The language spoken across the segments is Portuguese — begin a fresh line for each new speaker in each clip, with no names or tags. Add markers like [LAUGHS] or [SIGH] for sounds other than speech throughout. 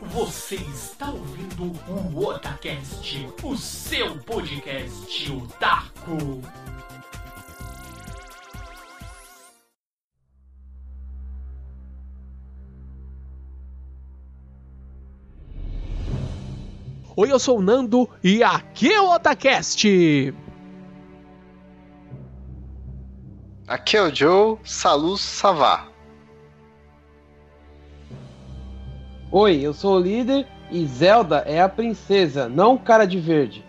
Você está ouvindo o Otacast, o seu podcast otaku.
Oi, eu sou o Nando e aqui é o Otacast.
Aqui é o Joe Salus Savá.
Oi, eu sou o líder e Zelda é a princesa, não o cara de verde.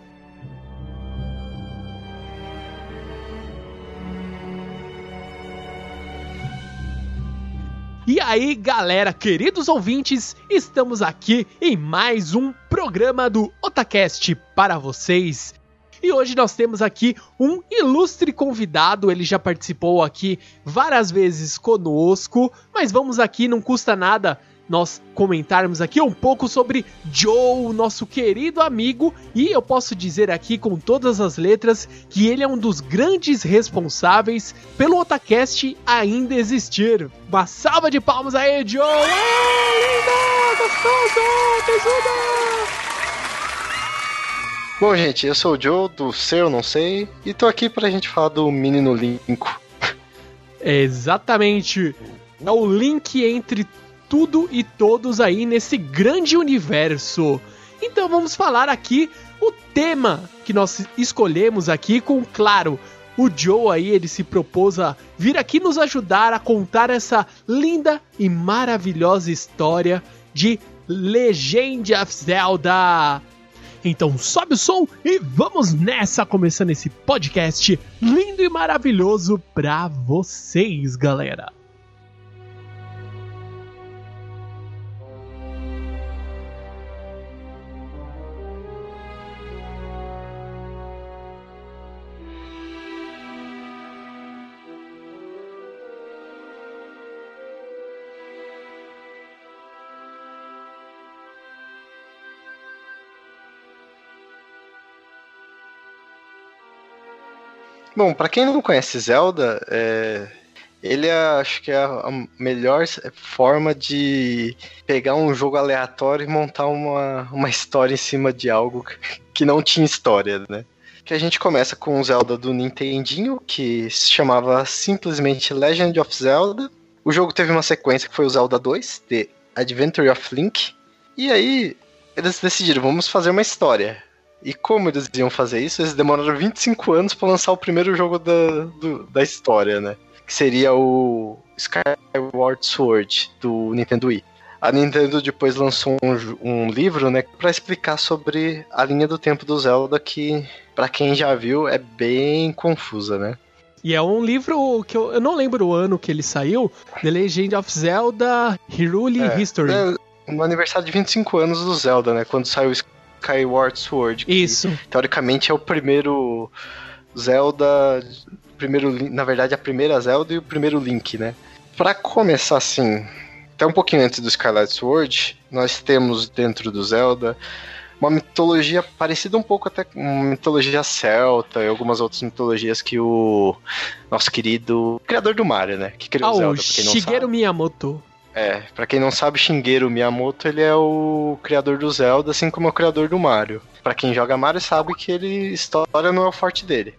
E aí, galera, queridos ouvintes, estamos aqui em mais um programa do Otacast para vocês. E hoje nós temos aqui um ilustre convidado, ele já participou aqui várias vezes conosco, mas vamos aqui, não custa nada nós comentarmos aqui um pouco sobre Joe, nosso querido amigo, e eu posso dizer aqui com todas as letras que ele é um dos grandes responsáveis pelo Otacast ainda existir. Uma salva de palmas aí, Joe! É, linda, gostoso, tesuda!
Bom, gente, eu sou o Joe, do Seu Não Sei, e tô aqui pra gente falar do Menino Linko.
Exatamente. É o link entre tudo e todos aí nesse grande universo. Então vamos falar aqui o tema que nós escolhemos aqui com, claro, o Joe aí, ele se propôs a vir aqui nos ajudar a contar essa linda e maravilhosa história de Legend of Zelda. Então sobe o som e vamos nessa, começando esse podcast lindo e maravilhoso pra vocês, galera.
Bom, para quem não conhece Zelda, é... ele é, acho que é a melhor forma de pegar um jogo aleatório e montar uma, uma história em cima de algo que não tinha história, né? Que a gente começa com o Zelda do Nintendinho, que se chamava simplesmente Legend of Zelda. O jogo teve uma sequência que foi o Zelda 2, The Adventure of Link. E aí eles decidiram, vamos fazer uma história. E como eles iam fazer isso? Eles demoraram 25 anos para lançar o primeiro jogo da, do, da história, né? Que seria o Skyward Sword do Nintendo Wii. A Nintendo depois lançou um, um livro, né, para explicar sobre a linha do tempo do Zelda que, para quem já viu, é bem confusa, né?
E é um livro que eu, eu não lembro o ano que ele saiu, The Legend of Zelda Hyrule
é,
History.
É, no aniversário de 25 anos do Zelda, né, quando saiu Skyward Sword. Que,
Isso.
Teoricamente é o primeiro Zelda. Primeiro, na verdade, a primeira Zelda e o primeiro Link, né? Pra começar assim, até um pouquinho antes do Skyward Sword, nós temos dentro do Zelda uma mitologia parecida um pouco até com uma mitologia celta e algumas outras mitologias que o nosso querido criador do Mario, né? Que criou
ah,
o Zelda,
o Shigeru Miyamoto.
É, pra quem não sabe, Shigeru Miyamoto, ele é o criador do Zelda, assim como é o criador do Mario. Pra quem joga Mario sabe que ele história não é o forte dele.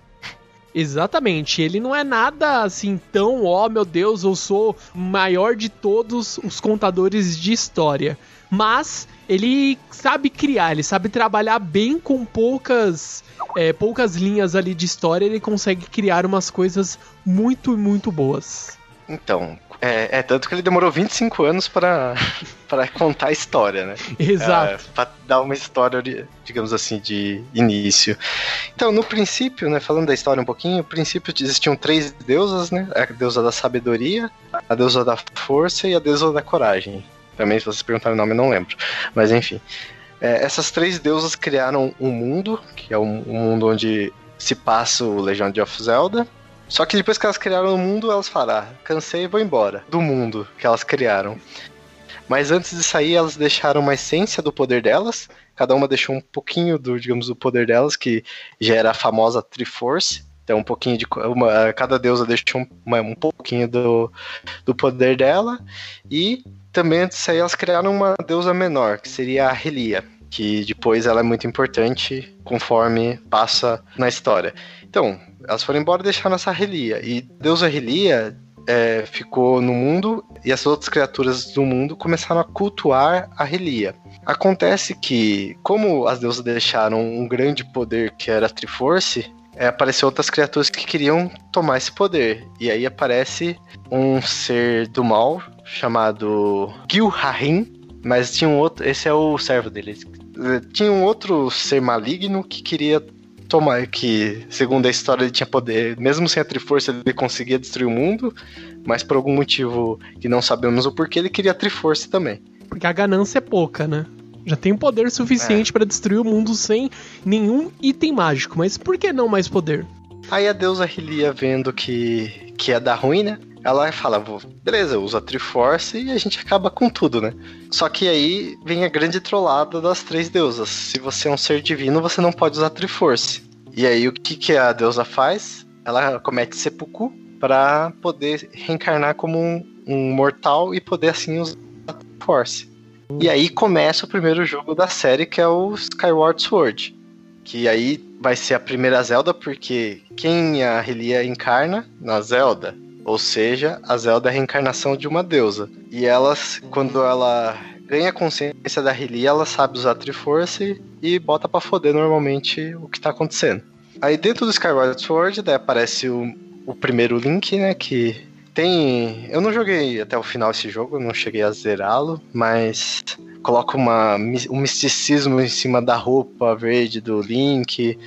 Exatamente, ele não é nada assim tão, ó oh, meu Deus, eu sou maior de todos os contadores de história. Mas ele sabe criar, ele sabe trabalhar bem com poucas é, poucas linhas ali de história, ele consegue criar umas coisas muito, muito boas.
Então, é, é, tanto que ele demorou 25 anos para [LAUGHS] contar a história, né?
Exato. É,
para dar uma história, digamos assim, de início. Então, no princípio, né, falando da história um pouquinho, no princípio existiam três deusas, né? A deusa da sabedoria, a deusa da força e a deusa da coragem. Também, se vocês perguntarem o nome, eu não lembro. Mas enfim. É, essas três deusas criaram um mundo, que é um, um mundo onde se passa o Legend of Zelda, só que depois que elas criaram o mundo, elas falaram: ah, cansei e vou embora do mundo que elas criaram. Mas antes de sair, elas deixaram uma essência do poder delas. Cada uma deixou um pouquinho do, digamos, do poder delas, que já era a famosa Triforce. Então, um pouquinho de. Uma, cada deusa deixou um, um pouquinho do, do poder dela. E também antes disso aí elas criaram uma deusa menor, que seria a Relia, que depois ela é muito importante conforme passa na história. Então, elas foram embora e deixaram essa Relia. E deusa Relia é, ficou no mundo e as outras criaturas do mundo começaram a cultuar a Relia. Acontece que, como as deusas deixaram um grande poder que era a Triforce, é, apareceu outras criaturas que queriam tomar esse poder. E aí aparece um ser do mal chamado Gilharim, mas tinha um outro. Esse é o servo dele. Tinha um outro ser maligno que queria tomar. Que, segundo a história, ele tinha poder. Mesmo sem a Triforce, ele conseguia destruir o mundo. Mas por algum motivo que não sabemos o porquê, ele queria a Triforce também.
Porque a ganância é pouca, né? Já tem poder suficiente é. para destruir o mundo sem nenhum item mágico, mas por que não mais poder?
Aí a deusa Hylia vendo que, que ia dar ruim, né? Ela fala, beleza, usa a Triforce e a gente acaba com tudo, né? Só que aí vem a grande trollada das três deusas. Se você é um ser divino, você não pode usar Triforce. E aí o que, que a deusa faz? Ela comete seppuku para poder reencarnar como um, um mortal e poder assim usar a Triforce. E aí começa o primeiro jogo da série, que é o Skyward Sword. Que aí vai ser a primeira Zelda, porque quem a Relia encarna na Zelda, ou seja, a Zelda é a reencarnação de uma deusa. E elas, quando ela ganha consciência da Relia, ela sabe usar a Triforce e bota para foder normalmente o que tá acontecendo. Aí dentro do Skyward Sword, daí aparece o, o primeiro Link, né, que tem. Eu não joguei até o final esse jogo, não cheguei a zerá-lo, mas coloca uma, um misticismo em cima da roupa verde do Link.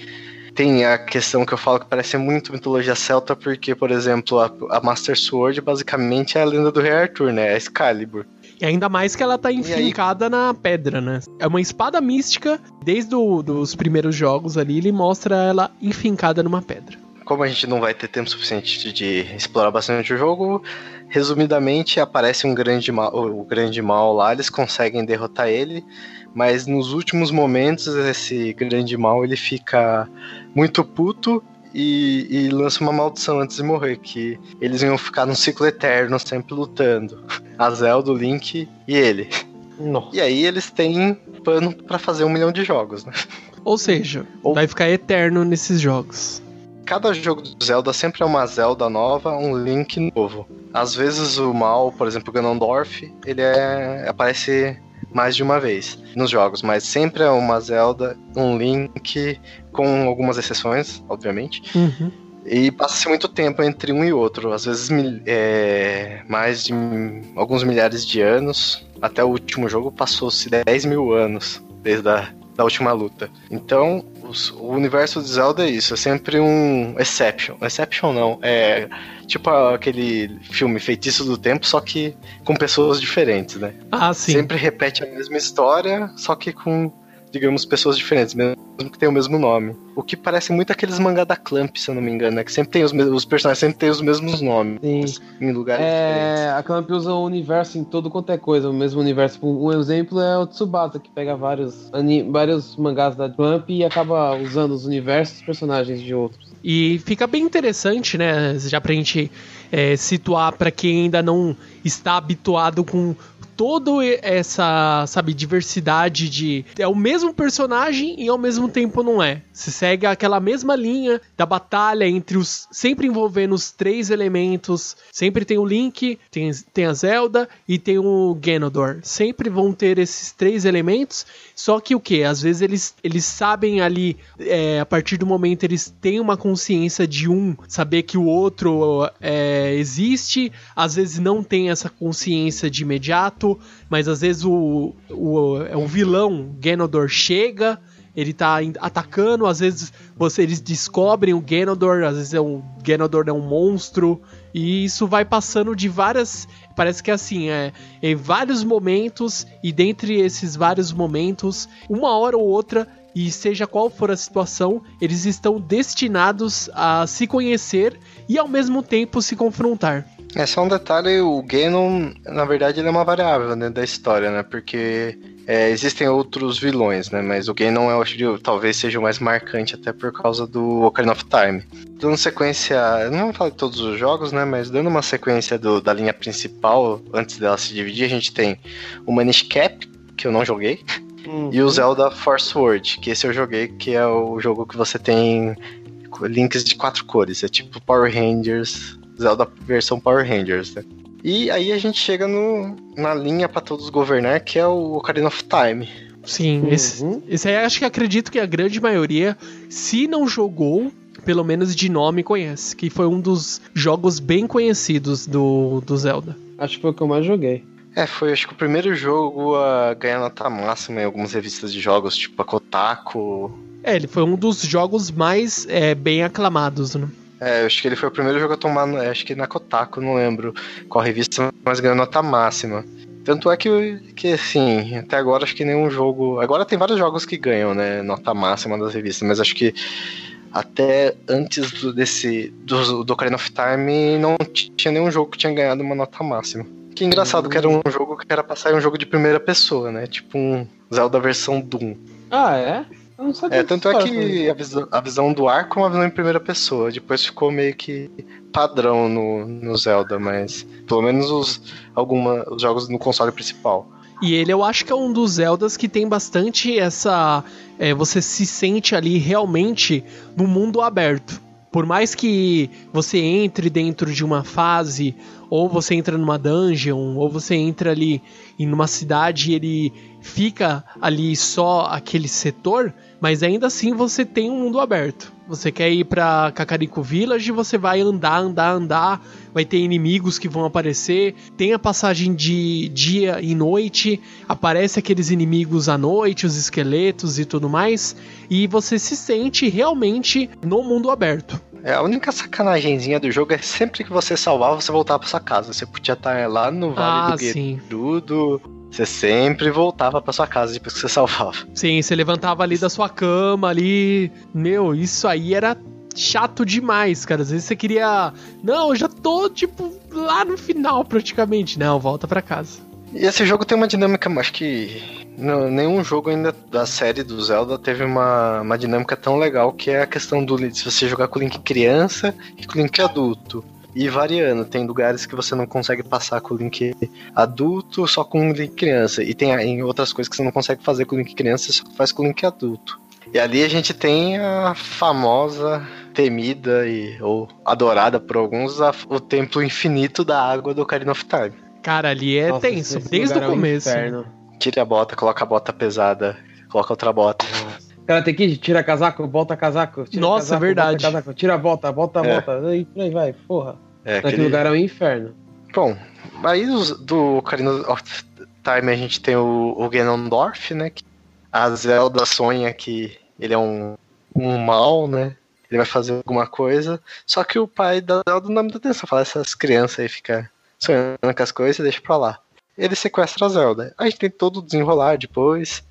Tem a questão que eu falo que parece muito mitologia celta, porque, por exemplo, a, a Master Sword basicamente é a lenda do Rei Arthur, né? É Excalibur.
E ainda mais que ela tá enfincada na pedra, né? É uma espada mística, desde os primeiros jogos ali, ele mostra ela enfincada numa pedra
como a gente não vai ter tempo suficiente de explorar bastante o jogo, resumidamente aparece um grande mal, o grande mal lá, eles conseguem derrotar ele, mas nos últimos momentos esse grande mal ele fica muito puto e, e, lança uma maldição antes de morrer, que eles iam ficar num ciclo eterno sempre lutando. A Zelda, o Link e ele. Nossa. E aí eles têm pano para fazer um milhão de jogos, né?
Ou seja, Ou... vai ficar eterno nesses jogos
cada jogo do Zelda sempre é uma Zelda nova, um Link novo. Às vezes o mal, por exemplo, o Ganondorf, ele é, aparece mais de uma vez nos jogos, mas sempre é uma Zelda, um Link, com algumas exceções, obviamente.
Uhum.
E passa-se muito tempo entre um e outro, às vezes é, mais de alguns milhares de anos. Até o último jogo passou-se 10 mil anos desde a da última luta. Então, os, o universo de Zelda é isso, é sempre um exception. Exception não, é tipo aquele filme Feitiço do Tempo, só que com pessoas diferentes, né?
Ah, sim.
Sempre repete a mesma história, só que com digamos, pessoas diferentes, mesmo que tenham o mesmo nome. O que parece muito aqueles mangá da Clamp, se eu não me engano, né? Que sempre tem os, os personagens sempre têm os mesmos nomes.
Sim.
Em lugares
é,
diferentes.
A Clamp usa o universo em todo quanto é coisa, o mesmo universo. Um exemplo é o Tsubasa, que pega vários, vários mangás da Clamp e acaba usando os universos dos personagens de outros.
E fica bem interessante, né? Já pra gente é, situar para quem ainda não está habituado com toda essa, sabe, diversidade de. É o mesmo personagem e ao mesmo tempo não é. Se segue aquela mesma linha da batalha entre os. Sempre envolvendo os três elementos. Sempre tem o Link, tem, tem a Zelda e tem o Ganondorf. Sempre vão ter esses três elementos. Só que o que? Às vezes eles, eles sabem ali, é, a partir do momento eles têm uma consciência de um saber que o outro é, existe, às vezes não tem essa consciência de imediato, mas às vezes o, o, é o vilão Ganondorf chega, ele tá atacando, às vezes você, eles descobrem o Ganondorf, às vezes é um, Ganondorf é um monstro, e isso vai passando de várias. Parece que é assim, é em vários momentos, e dentre esses vários momentos, uma hora ou outra, e seja qual for a situação, eles estão destinados a se conhecer e ao mesmo tempo se confrontar.
É só um detalhe, o Ganon, na verdade, ele é uma variável né, da história, né? Porque É, existem outros vilões, né? Mas o Ganon eu acho talvez seja o mais marcante, até por causa do Ocarina of Time. Dando sequência, não vou falar de todos os jogos, né? Mas dando uma sequência do, da linha principal, antes dela se dividir, a gente tem o Manish Cap, que eu não joguei, uhum. e o Zelda Force World, que esse eu joguei, que é o jogo que você tem links de quatro cores. É tipo Power Rangers, Zelda versão Power Rangers, né? E aí a gente chega no, na linha para todos governar, que é o Ocarina of Time.
Sim, uhum. esse, esse aí acho que acredito que a grande maioria, se não jogou, pelo menos de nome conhece. Que foi um dos jogos bem conhecidos do, do Zelda.
Acho que foi o que eu mais joguei.
É, foi acho que o primeiro jogo a ganhar nota máxima em algumas revistas de jogos, tipo a Kotaku.
É, ele foi um dos jogos mais é, bem aclamados, né?
É, acho que ele foi o primeiro jogo a tomar, acho que na Kotaku, não lembro qual revista, mas ganhou nota máxima. Tanto é que, que, assim, até agora acho que nenhum jogo. Agora tem vários jogos que ganham, né? Nota máxima das revistas, mas acho que até antes do, desse. Do, do Ocarina of Time não tinha nenhum jogo que tinha ganhado uma nota máxima. Que engraçado que era um jogo que era pra sair um jogo de primeira pessoa, né? Tipo um Zelda versão Doom.
Ah, é?
Eu não sabia é, tanto é que a visão, a visão do arco é uma visão em primeira pessoa. Depois ficou meio que padrão no, no Zelda, mas pelo menos os, alguma, os jogos no console principal.
E ele eu acho que é um dos Zeldas que tem bastante essa. É, você se sente ali realmente no mundo aberto. Por mais que você entre dentro de uma fase, ou você entra numa dungeon, ou você entra ali em uma cidade e ele fica ali só aquele setor, mas ainda assim você tem um mundo aberto. Você quer ir para Kakariko Village, você vai andar, andar, andar, vai ter inimigos que vão aparecer, tem a passagem de dia e noite, aparece aqueles inimigos à noite, os esqueletos e tudo mais, e você se sente realmente no mundo aberto.
É, a única sacanagemzinha do jogo é sempre que você salvar, você voltar pra sua casa. Você podia estar lá no Vale ah, do Gerudo, você sempre voltava para sua casa depois que você [LAUGHS] salvava.
Sim, você levantava ali da sua cama ali. Meu, isso aí era chato demais, cara. Às vezes você queria. Não, eu já tô, tipo, lá no final praticamente. Não, volta para casa.
E esse jogo tem uma dinâmica, acho que não, nenhum jogo ainda da série do Zelda teve uma, uma dinâmica tão legal que é a questão do se você jogar com o Link criança e com o Link adulto e variando. Tem lugares que você não consegue passar com o link adulto, só com o link criança. E tem em outras coisas que você não consegue fazer com o link criança, você só faz com o link adulto. E ali a gente tem a famosa, temida e ou adorada por alguns, a, o templo infinito da água do Ocarina of Time.
Cara, ali é Nossa, tenso, desde o começo. É um
Tira a bota, coloca a bota pesada, coloca outra bota.
Cara, tem que tirar casaco, volta casaco. Tira
Nossa,
casaco,
verdade.
Casaco, tira a volta, volta a é. volta. Aí, aí vai, porra. É, Naquele aquele... lugar é um inferno.
Bom, aí do, do Ocarina of Time a gente tem o, o Ganondorf, né? Que a Zelda sonha que ele é um, um mal, né? Ele vai fazer alguma coisa. Só que o pai da Zelda não dá muita atenção. Fala, essas crianças aí ficam sonhando com as coisas e deixa pra lá. Ele sequestra a Zelda. A gente tem todo o desenrolar depois.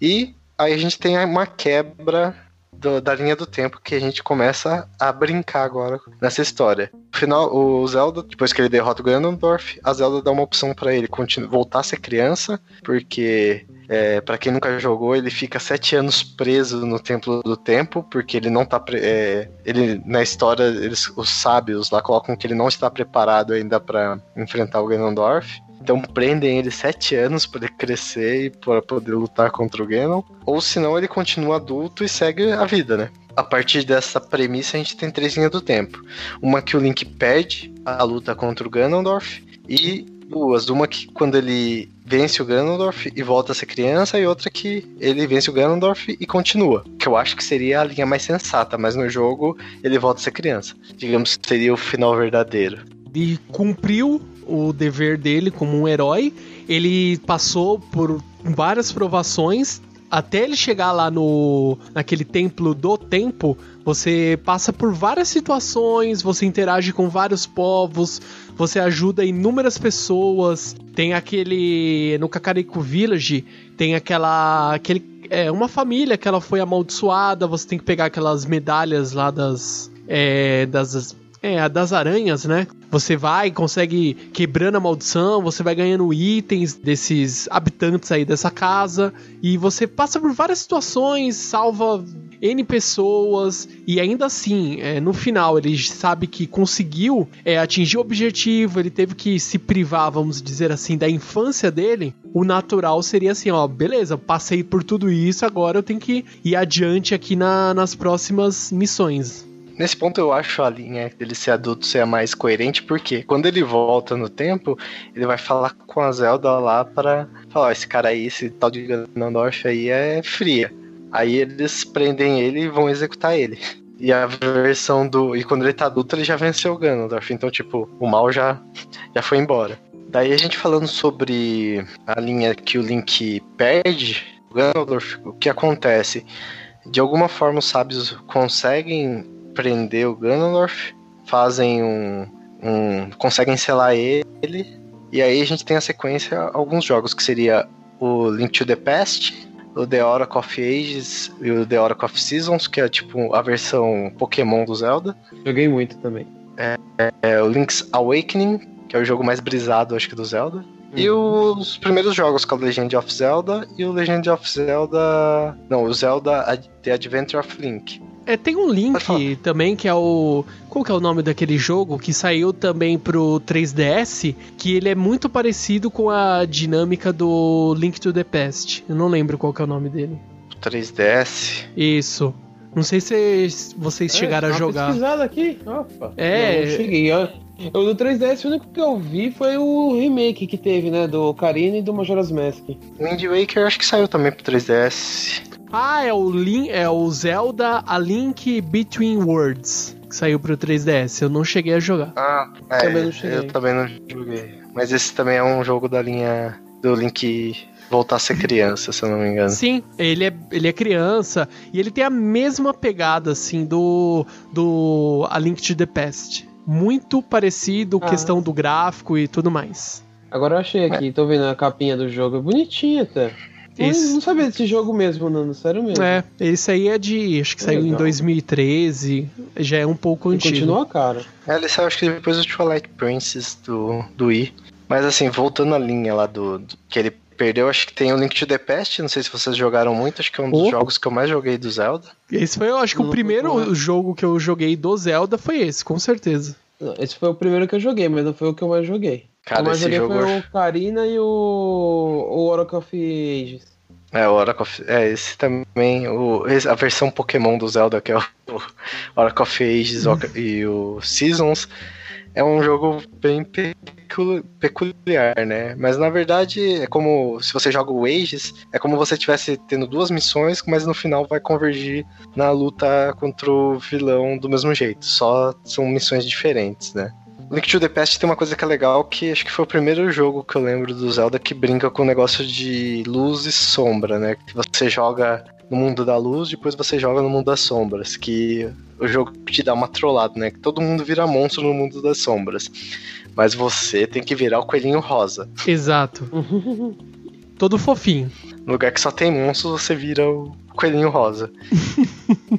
E aí a gente tem uma quebra do, da linha do tempo que a gente começa a brincar agora nessa história. No final, o Zelda, depois que ele derrota o Ganondorf, a Zelda dá uma opção para ele voltar a ser criança, porque é, para quem nunca jogou, ele fica sete anos preso no Templo do Tempo, porque ele não tá. É, ele, na história, eles, os sábios lá colocam que ele não está preparado ainda para enfrentar o Ganondorf. Então prendem ele sete anos para ele crescer e para poder lutar contra o Ganon. Ou senão ele continua adulto e segue a vida, né? A partir dessa premissa a gente tem três linhas do tempo. Uma que o Link perde a luta contra o Ganondorf e duas. Uma que quando ele vence o Ganondorf e volta a ser criança, e outra que ele vence o Ganondorf e continua. Que eu acho que seria a linha mais sensata, mas no jogo ele volta a ser criança. Digamos que seria o final verdadeiro.
E cumpriu o dever dele como um herói. Ele passou por várias provações até ele chegar lá no naquele templo do tempo, você passa por várias situações, você interage com vários povos, você ajuda inúmeras pessoas. Tem aquele no Kakariko Village, tem aquela aquele é uma família que ela foi amaldiçoada, você tem que pegar aquelas medalhas lá das é, das É, a das aranhas, né? Você vai, consegue quebrando a maldição, você vai ganhando itens desses habitantes aí dessa casa e você passa por várias situações, salva N pessoas e ainda assim, é, no final, ele sabe que conseguiu é, atingir o objetivo, ele teve que se privar, vamos dizer assim, da infância dele. O natural seria assim: ó, beleza, passei por tudo isso, agora eu tenho que ir adiante aqui na, nas próximas missões.
Nesse ponto eu acho a linha dele ser adulto ser a mais coerente, porque quando ele volta no tempo, ele vai falar com a Zelda lá para falar, ó, esse cara aí, esse tal de Ganondorf aí é fria. Aí eles prendem ele e vão executar ele. E a versão do. E quando ele tá adulto, ele já venceu o Ganondorf. Então, tipo, o mal já, já foi embora. Daí a gente falando sobre a linha que o Link perde, o Ganondorf, o que acontece? De alguma forma os sábios conseguem prender o Ganondorf, fazem um, um. conseguem selar ele. E aí a gente tem a sequência alguns jogos, que seria o Link to the Past, o The Oracle of Ages e o The Oracle of Seasons, que é tipo a versão Pokémon do Zelda.
Joguei muito também.
É, é o Link's Awakening, que é o jogo mais brisado, acho que, do Zelda. Uhum. E os primeiros jogos, que é o Legend of Zelda e o Legend of Zelda. Não, o Zelda The Adventure of Link.
É, tem um link também que é o. Qual que é o nome daquele jogo que saiu também pro 3DS? Que ele é muito parecido com a dinâmica do Link to the Past. Eu não lembro qual que é o nome dele.
3DS?
Isso. Não sei se vocês
É,
chegaram a jogar.
pesquisada aqui. Opa.
É.
Eu não cheguei. Eu, eu do 3DS, o único que eu vi foi o remake que teve, né? Do Karina e do Majora's Mask.
Wind Waker acho que saiu também pro 3DS.
Ah, é o, Link, é o Zelda A Link Between Worlds. Que saiu pro 3DS. Eu não cheguei a jogar.
Ah, é,
Também não cheguei.
eu também não joguei. Mas esse também é um jogo da linha do Link voltar a ser criança, se eu não me engano.
Sim, ele é, ele é criança e ele tem a mesma pegada, assim, do, do A Link to the Past. Muito parecido,
Ah.
questão do gráfico e tudo mais.
Agora eu achei aqui, tô vendo a capinha do jogo. É bonitinha até. Eu
Esse-
não sabia desse jogo mesmo, não, sério mesmo.
É, esse aí é de. Acho que saiu em
Legal.
2013. Já é um pouco
E
antigo.
continua cara.
É, ele saiu acho que depois do Twilight Princess do, do Wii. Mas assim, voltando à linha lá do, do- que ele perdeu, acho que tem o Link to the Past, não sei se vocês jogaram muito, acho que é um dos
Oh.
jogos que eu mais joguei do Zelda.
Esse foi, eu acho que o primeiro
é.
jogo que eu joguei do Zelda foi esse, com certeza.
Esse foi o primeiro que eu joguei, mas não foi o que eu mais joguei.
Cara,
mais
esse jogo.
foi o Karina e o, o Oracle of Ages.
É, o Oracle of, É, esse também. O, a versão Pokémon do Zelda, que é o, [LAUGHS] Oracle of Ages
Hum.
e o Seasons, é um jogo bem pecu- peculiar, né? Mas na verdade é como se você joga o Ages, é como você estivesse tendo duas missões, mas no final vai convergir na luta contra o vilão do mesmo jeito. Só são missões diferentes, né? Link to the Past tem uma coisa que é legal, que acho que foi o primeiro jogo que eu lembro do Zelda que brinca com o negócio de luz e sombra, né? Que você joga no mundo da luz, depois você joga no mundo das sombras, que o jogo te dá uma trollada, né? Que todo mundo vira monstro no mundo das sombras. Mas você tem que virar o coelhinho rosa.
Exato. Todo fofinho.
No lugar que só tem monstros, você vira o coelhinho rosa. [LAUGHS]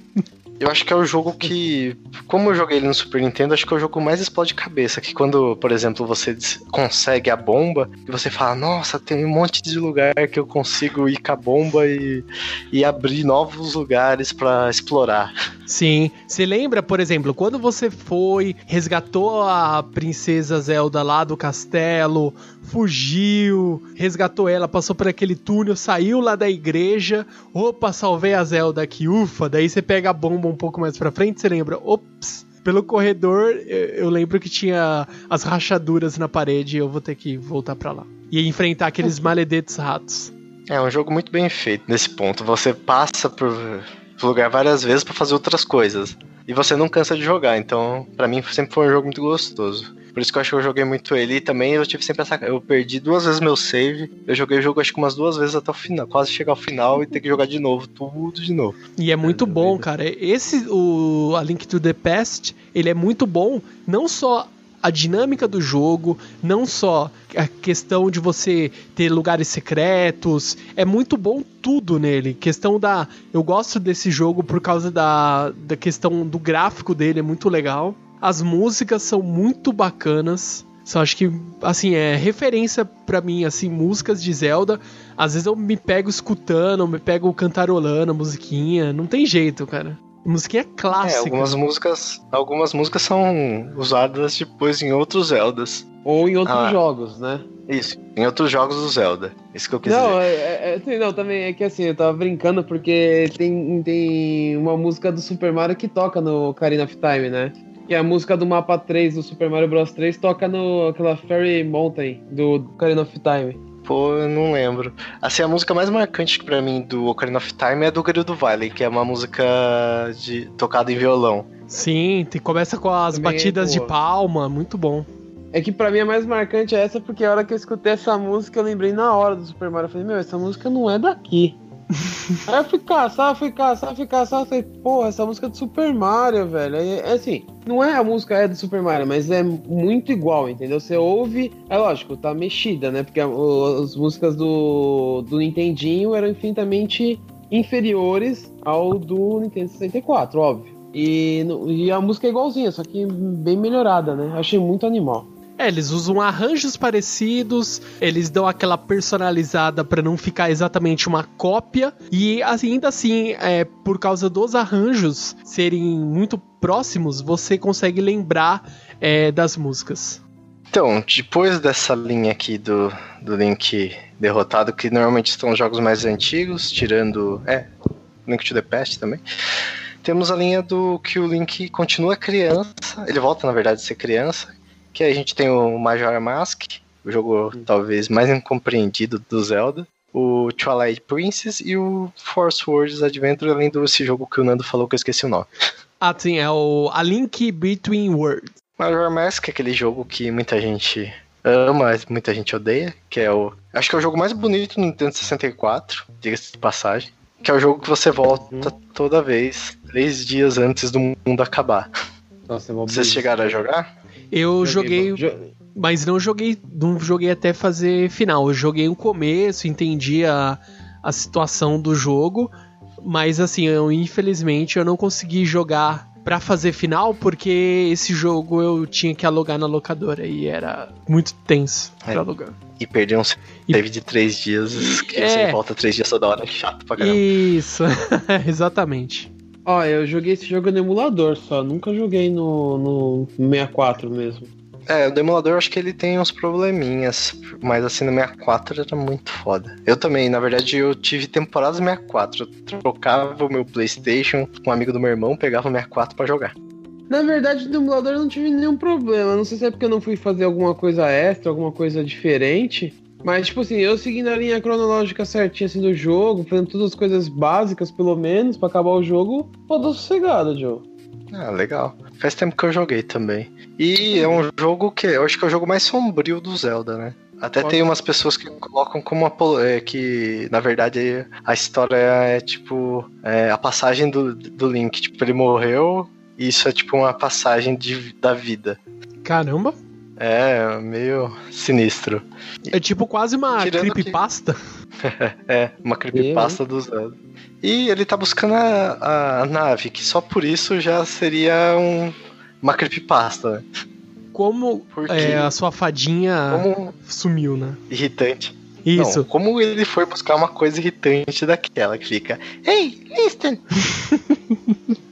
Eu acho que é o jogo que, como eu joguei ele no Super Nintendo, acho que é o jogo mais explode cabeça. Que quando, por exemplo, você consegue a bomba e você fala, nossa, tem um monte de lugar que eu consigo ir com a bomba e, e abrir novos lugares pra explorar.
Sim. Você lembra, por exemplo, quando você foi, resgatou a princesa Zelda lá do castelo, fugiu, resgatou ela, passou por aquele túnel, saiu lá da igreja. Opa, salvei a Zelda aqui, ufa. Daí você pega a bomba um pouco mais pra frente, você lembra, ops. Pelo corredor, eu lembro que tinha as rachaduras na parede e eu vou ter que voltar pra lá. E enfrentar aqueles maledetos ratos.
É um jogo muito bem feito nesse ponto. Você passa por lugar várias vezes pra fazer outras coisas. E você não cansa de jogar, então pra mim sempre foi um jogo muito gostoso. Por isso que eu acho que eu joguei muito ele e também eu tive sempre essa. Eu perdi duas vezes meu save. Eu joguei o jogo acho que umas duas vezes até o final. Quase chegar ao final e ter que jogar de novo, tudo de novo.
E é muito
É,
bom, cara. Esse, o A Link to the Past, ele é muito bom, não só a dinâmica do jogo, não só a questão de você ter lugares secretos, é muito bom tudo nele. Questão da. Eu gosto desse jogo por causa da, da questão do gráfico dele, é muito legal. As músicas são muito bacanas. Só acho que, assim, é referência pra mim, assim, músicas de Zelda. Às vezes eu me pego escutando, me pego cantarolando a musiquinha. Não tem jeito, cara. Musiquinha clássica.
É, algumas músicas, algumas músicas são usadas depois em outros Zeldas.
Ou em outros
Ah.
jogos, né?
Isso, em outros jogos do Zelda. Isso que eu quis
Não,
dizer.
é, é- é- não, também é que assim, eu tava brincando porque tem, tem uma música do Super Mario que toca no Ocarina of Time, né? E a música do mapa 3 do Super Mario Bros 3 toca no aquela Fairy Mountain do Ocarina of Time.
Pô, eu não lembro. Assim, a música mais marcante pra mim do Ocarina of Time é do Gerudo Valley, que é uma música de tocada em violão.
Sim, tem, começa com as
Também é
batidas de palma, muito bom.
É que pra mim a mais marcante é essa porque a hora que eu escutei essa música eu lembrei na hora do Super Mario. Eu falei, meu, essa música não é daqui. Aí eu fui caçar, fui caçar, fui caçar, falei, porra, essa música é do Super Mario, velho. Aí, É assim, não é a música é do Super Mario, mas é muito igual, entendeu? Você ouve, é lógico, tá mexida, né? Porque as músicas do, do Nintendinho eram infinitamente inferiores ao do Nintendo 64, óbvio. E, e a música é igualzinha, só que bem melhorada, né? Achei muito animal.
É, eles usam arranjos parecidos, eles dão aquela personalizada pra não ficar exatamente uma cópia, e ainda assim, é, por causa dos arranjos serem muito próximos, você consegue lembrar é, das músicas.
Então, depois dessa linha aqui do, do Link derrotado, que normalmente são os jogos mais antigos, tirando. É, Link to the Past também. Temos a linha do que o Link continua criança. Ele volta, na verdade, a ser criança. Que a gente tem o Majora Mask, o jogo talvez mais incompreendido do Zelda. O Twilight Princess e o Force Words Adventure, além desse jogo que o Nando falou que eu esqueci o nome. [LAUGHS]
Ah, sim, é o A Link Between Worlds.
Majora Mask é aquele jogo que muita gente ama, muita gente odeia, que é o. Acho que é o jogo mais bonito no Nintendo 64, diga-se de passagem. Que é o jogo que você volta toda vez, três dias antes do mundo acabar.
Nossa, é
Vocês chegaram a jogar?
Eu joguei,
Jo-
mas não joguei, não joguei até fazer final. Eu joguei o começo, entendi a, a situação do jogo, mas assim, eu, infelizmente eu não consegui jogar pra fazer final porque esse jogo eu tinha que alugar na locadora e era muito tenso pra
É.
alugar.
E perder um
E-
save de três dias, que
É.
você volta três dias toda hora, é chato pra caramba.
Isso, [LAUGHS] exatamente.
Ó, eu joguei esse jogo no emulador só, nunca joguei no, no 64 mesmo.
É, o do emulador acho que ele tem uns probleminhas, mas assim no 64 era muito foda. Eu também, na verdade, eu tive temporadas 64. Eu trocava o meu PlayStation com um amigo do meu irmão, pegava o 64 pra jogar.
Na verdade, no emulador eu não tive nenhum problema. Não sei se é porque eu não fui fazer alguma coisa extra, alguma coisa diferente. Mas, tipo assim, eu seguindo a linha cronológica certinha assim, do jogo, fazendo todas as coisas básicas, pelo menos, pra acabar o jogo, pô, tô sossegado, Joe.
Ah, legal. Faz tempo que eu joguei também. E é um jogo que eu acho que é o jogo mais sombrio do Zelda, né? Até
Pode
tem umas pessoas que colocam como uma, é, que, na verdade, a história é tipo é, a passagem do, do Link. Tipo, ele morreu e isso é tipo uma passagem de, da vida.
Caramba,
É meio sinistro.
é tipo quase uma
Tirando que-
creepypasta. [LAUGHS]
É, uma creepypasta do Zelda. E ele tá buscando a, a nave, que só por isso já seria um, uma creepypasta, né?
Como
Porque
é, a sua fadinha
como
sumiu, né?
irritante.
Isso.
Não, como ele foi buscar uma coisa irritante daquela que fica. Ei, listen! [LAUGHS]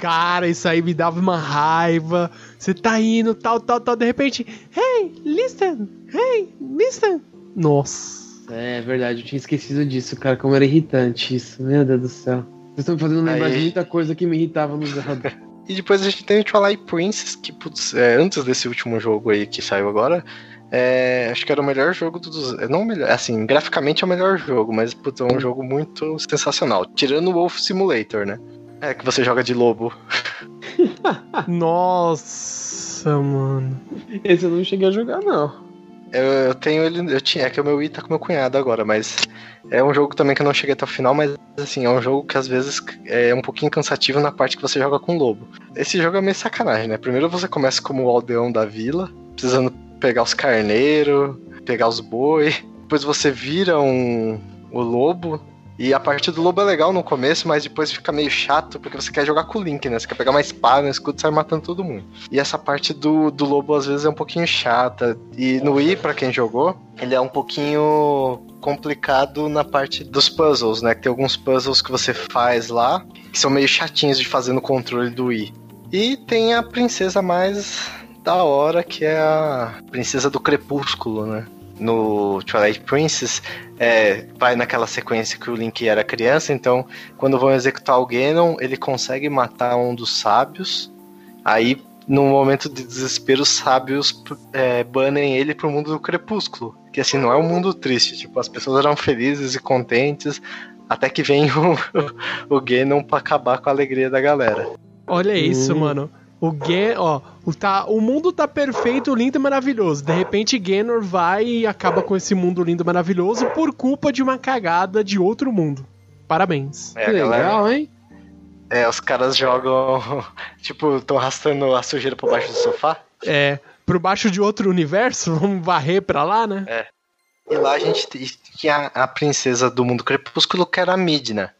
Cara, isso aí me dava uma raiva. Você tá indo, tal, tal, tal, de repente. Hey, listen! Hey, listen! Nossa.
É verdade, eu tinha esquecido disso, cara, como era irritante isso. Meu Deus do céu. Vocês estão me fazendo lembrar
Aí-
de muita coisa que me irritava no Zelda. [LAUGHS]
E depois a gente tem o Twilight Princess, que putz, é, antes desse último jogo aí que saiu agora, é, acho que era o melhor jogo dos. é, Não o melhor, assim, graficamente é o melhor jogo, mas putz, é um jogo muito sensacional. Tirando o Wolf Simulator, né? É, que você joga de lobo. [LAUGHS]
Nossa, mano.
Esse eu não cheguei a jogar, não.
Eu, eu tenho ele. Eu tinha, é que o meu Wii tá com meu cunhado agora, mas é um jogo também que eu não cheguei até o final, mas assim, é um jogo que às vezes é um pouquinho cansativo na parte que você joga com o lobo. Esse jogo é meio sacanagem, né? Primeiro você começa como o aldeão da vila, precisando pegar os carneiros, pegar os boi. Depois você vira um o lobo E a parte do lobo é legal no começo, mas depois fica meio chato, porque você quer jogar com o Link, né? Você quer pegar uma espada, um escudo e sair matando todo mundo. E essa parte do, do lobo às vezes é um pouquinho chata. E no Wii, pra quem jogou, ele é um pouquinho complicado na parte dos puzzles, né? Tem alguns puzzles que você faz lá que são meio chatinhos de fazer no controle do Wii. E tem a princesa mais da hora, que é a princesa do crepúsculo, né? No Twilight Princess, é, vai naquela sequência que o Link era criança, então quando vão executar o Ganon, ele consegue matar um dos sábios, aí num momento de desespero, os sábios é, banem ele pro mundo do crepúsculo. Que assim, não é um mundo triste, tipo, as pessoas eram felizes e contentes, até que vem [LAUGHS] o, o Ganon pra acabar com a alegria da galera.
Olha isso, hum. mano. O Gen, ó, o, tá, o mundo tá perfeito, lindo e maravilhoso. De repente, Genor vai e acaba com esse mundo lindo e maravilhoso por culpa de uma cagada de outro mundo. Parabéns.
É, que legal, galera, hein?
É, os caras jogam. [LAUGHS] Tipo, estão arrastando a sujeira por baixo do sofá.
É, por baixo de outro universo, [LAUGHS] vamos varrer pra lá, né?
É. E lá a gente tinha a princesa do mundo crepúsculo, que era a Midna.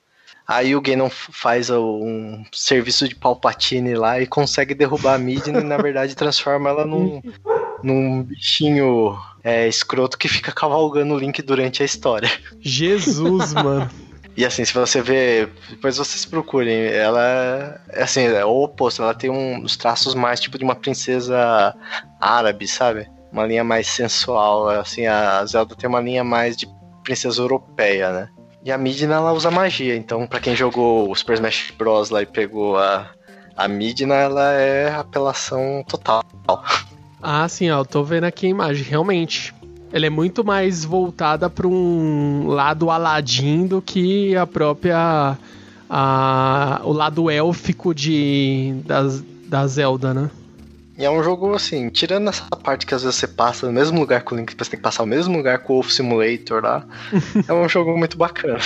Aí o Ganon faz um serviço de Palpatine lá e consegue derrubar a Midna e na verdade transforma ela num, num bichinho é, escroto que fica cavalgando o Link durante a história.
Jesus, [LAUGHS] mano.
E assim, se você vê, depois vocês procurem, ela é assim, é o oposto, ela tem um, os traços mais tipo de uma princesa árabe, sabe? Uma linha mais sensual, assim, a Zelda tem uma linha mais de princesa europeia, né? E a Midna ela usa magia, então para quem jogou o Super Smash Bros lá e pegou a, a Midna, ela é apelação total.
Ah, sim, ó, eu tô vendo aqui a imagem, realmente. Ela é muito mais voltada para um lado Aladdin do que a própria. A, o lado élfico de, das, da Zelda, né?
E é um jogo assim, tirando essa parte que às vezes você passa no mesmo lugar com o Link, você tem que passar o mesmo lugar com o Wolf Simulator lá. [LAUGHS] é um jogo muito bacana.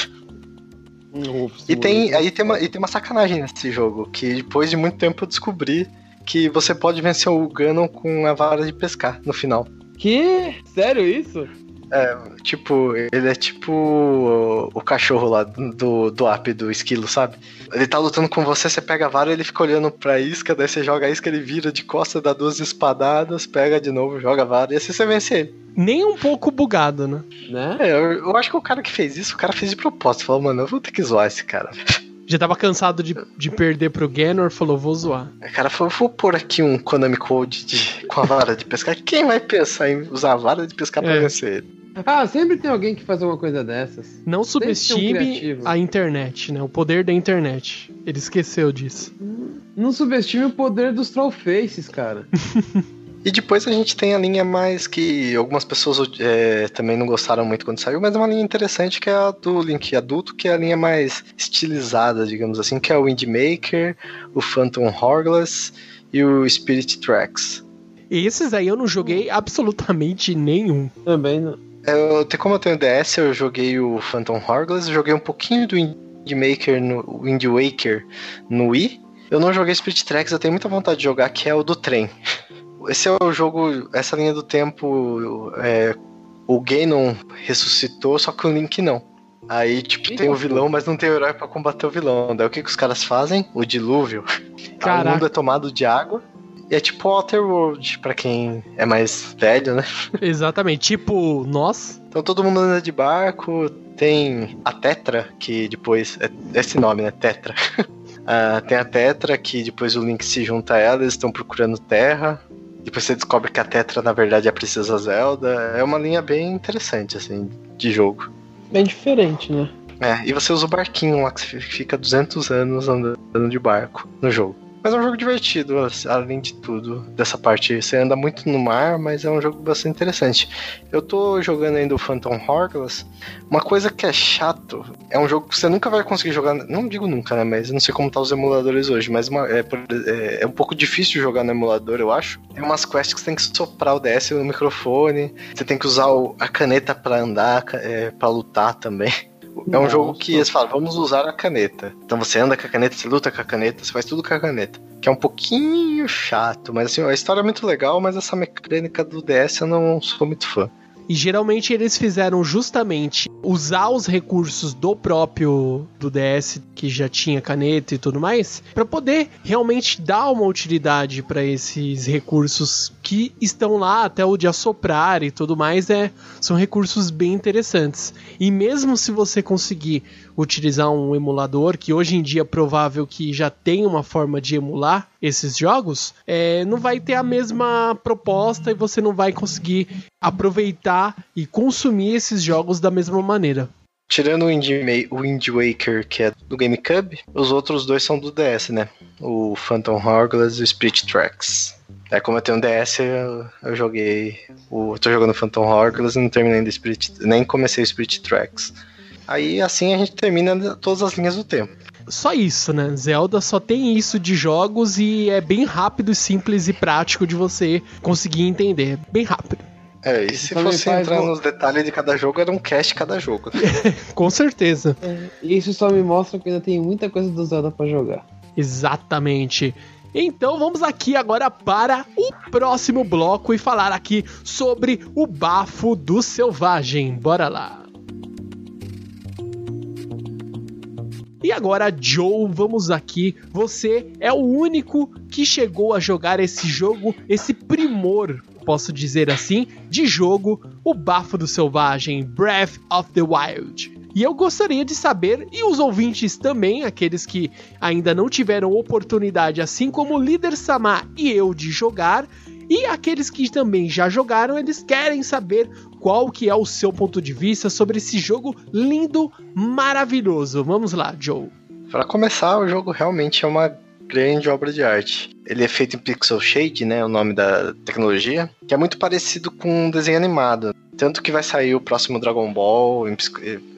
e tem, aí tem uma, e tem uma sacanagem nesse jogo, que depois de muito tempo eu descobri que você pode vencer o Ganon com a vara de pescar no final.
Que? Sério isso?
É, tipo, ele é tipo o, o cachorro lá do, do app do esquilo, sabe? Ele tá lutando com você, você pega a vara, ele fica olhando pra isca, daí você joga a isca, ele vira de costa, dá duas espadadas, pega de novo, joga a vara, e assim você vence ele.
Nem um pouco bugado, né?
né? É, eu, eu acho que o cara que fez isso, o cara fez de propósito. Falou, mano, eu vou ter que zoar esse cara. [LAUGHS]
Já tava cansado de, de perder pro Ganor, falou, vou zoar.
O cara falou, vou pôr aqui um Konami Code de, com a vara de pescar. Quem vai pensar em usar a vara de pescar pra é. vencer ele? [LAUGHS]
Ah, sempre tem alguém que faz uma coisa dessas.
Não subestime um a internet, né? O poder da internet. Ele esqueceu disso.
Não subestime o poder dos trollfaces, cara. [LAUGHS]
E depois a gente tem a linha mais que algumas pessoas é, também não gostaram muito quando saiu, mas é uma linha interessante que é a do Link adulto, que é a linha mais estilizada, digamos assim, que é o Windmaker, o Phantom Hourglass e o Spirit Tracks.
Esses aí eu não joguei absolutamente nenhum.
Também não.
Eu, como eu tenho DS, eu joguei o Phantom Hourglass, joguei um pouquinho do Windmaker no Wind Waker no Wii. Eu não joguei Spirit Tracks, eu tenho muita vontade de jogar, que é o do trem. [LAUGHS] esse é o jogo, essa linha do tempo, é, o Ganon ressuscitou, só que o Link não. Aí, tipo, tem o vilão, mas não tem o herói pra combater o vilão. Daí o que, que os caras fazem? O dilúvio. [LAUGHS] Caraca. O mundo é tomado de água. E é tipo Waterworld, pra quem é mais velho, né? [LAUGHS]
Exatamente, tipo nós.
Então todo mundo anda de barco, tem a Tetra, que depois. É esse nome, né? Tetra. uh, [LAUGHS] tem a Tetra, que depois o Link se junta a ela, eles estão procurando terra. Depois você descobre que a Tetra, na verdade, é a Princesa Zelda. É uma linha bem interessante, assim, de jogo.
Bem diferente, né?
É, e você usa o barquinho lá, que você fica 200 anos andando de barco no jogo. Mas é um jogo divertido, além de tudo, dessa parte. Você anda muito no mar, mas é um jogo bastante interessante. Eu tô jogando ainda o Phantom Hourglass. Uma coisa que é chato, é um jogo que você nunca vai conseguir jogar, não digo nunca, né, mas não sei como tá os emuladores hoje, mas uma, é, é, é, um pouco difícil jogar no emulador, eu acho. Tem umas quests que você tem que soprar o DS no microfone, você tem que usar o, a caneta para andar, é, para lutar também. [LAUGHS] É um jogo que eles falam, vamos usar a caneta. Então você anda com a caneta, você luta com a caneta, você faz tudo com a caneta. Que é um pouquinho chato, mas assim, a história é muito legal, mas essa mecânica do DS eu não sou muito fã.
E geralmente eles fizeram justamente usar os recursos do próprio do DS que já tinha caneta e tudo mais, para poder realmente dar uma utilidade para esses recursos que estão lá até o de assoprar e tudo mais, é são recursos bem interessantes. E mesmo se você conseguir utilizar um emulador, que hoje em dia é provável que já tem uma forma de emular esses jogos, é, não vai ter a mesma proposta e você não vai conseguir aproveitar e consumir esses jogos da mesma maneira.
Tirando o Wind, o Wind Waker, que é do GameCube, os outros dois são do DS, né? O Phantom Hourglass e o Spirit Tracks. É, como eu tenho um DS, eu, eu joguei. O, tô jogando Phantom Hourglass e não terminei ainda Spirit. Nem comecei o Spirit Tracks. Aí assim a gente termina todas as linhas do tempo.
Só isso, né? Zelda só tem isso de jogos e é bem rápido, simples e prático de você conseguir entender. Bem rápido.
É, e se fosse entrar nos detalhes de cada jogo, era um cast cada jogo. [LAUGHS]
Com certeza.
É, isso só me mostra que ainda tem muita coisa do Zelda para jogar.
Exatamente. Então vamos aqui agora para o próximo bloco e falar aqui sobre o bafo do selvagem. Bora lá. E agora, Joe, vamos aqui. Você é o único que chegou a jogar esse jogo, esse primor, posso dizer assim, de jogo, o Bafo do Selvagem, Breath of the Wild. E eu gostaria de saber, e os ouvintes também, aqueles que ainda não tiveram oportunidade, assim como o líder Samar e eu, de jogar, e aqueles que também já jogaram, eles querem saber qual que é o seu ponto de vista sobre esse jogo lindo, maravilhoso. Vamos lá, Joe.
Para começar, o jogo realmente é uma grande obra de arte. Ele é feito em pixel shade, né, o nome da tecnologia, que é muito parecido com um desenho animado. Tanto que vai sair o próximo Dragon Ball.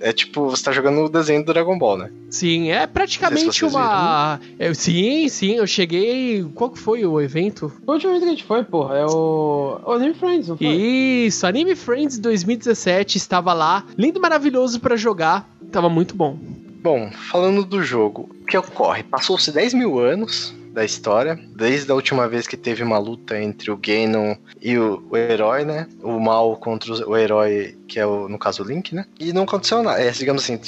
É tipo, você tá jogando o desenho do Dragon Ball, né?
Sim, é praticamente se uma. É, sim, sim, eu cheguei. Qual que foi o evento?
O último evento que a gente foi, porra, é o. O Anime Friends, não foi?
Isso, Anime Friends 2017 estava lá. Lindo e maravilhoso para jogar. Tava muito bom.
Bom, falando do jogo, o que ocorre? Passou-se 10 mil anos da história, desde a última vez que teve uma luta entre o Ganon e o, o herói, né? O mal contra o, herói, que é o, no caso o Link, né? E não aconteceu nada. É, digamos assim,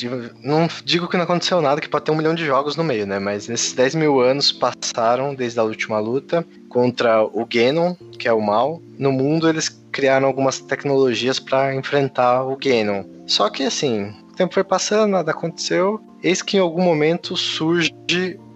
não digo que não aconteceu nada, que pode ter um milhão de jogos no meio, né? Mas nesses 10 mil anos passaram desde a última luta contra o Ganon, que é o mal. No mundo eles criaram algumas tecnologias para enfrentar o Ganon. Só que assim, o tempo foi passando, nada aconteceu. Eis que em algum momento surge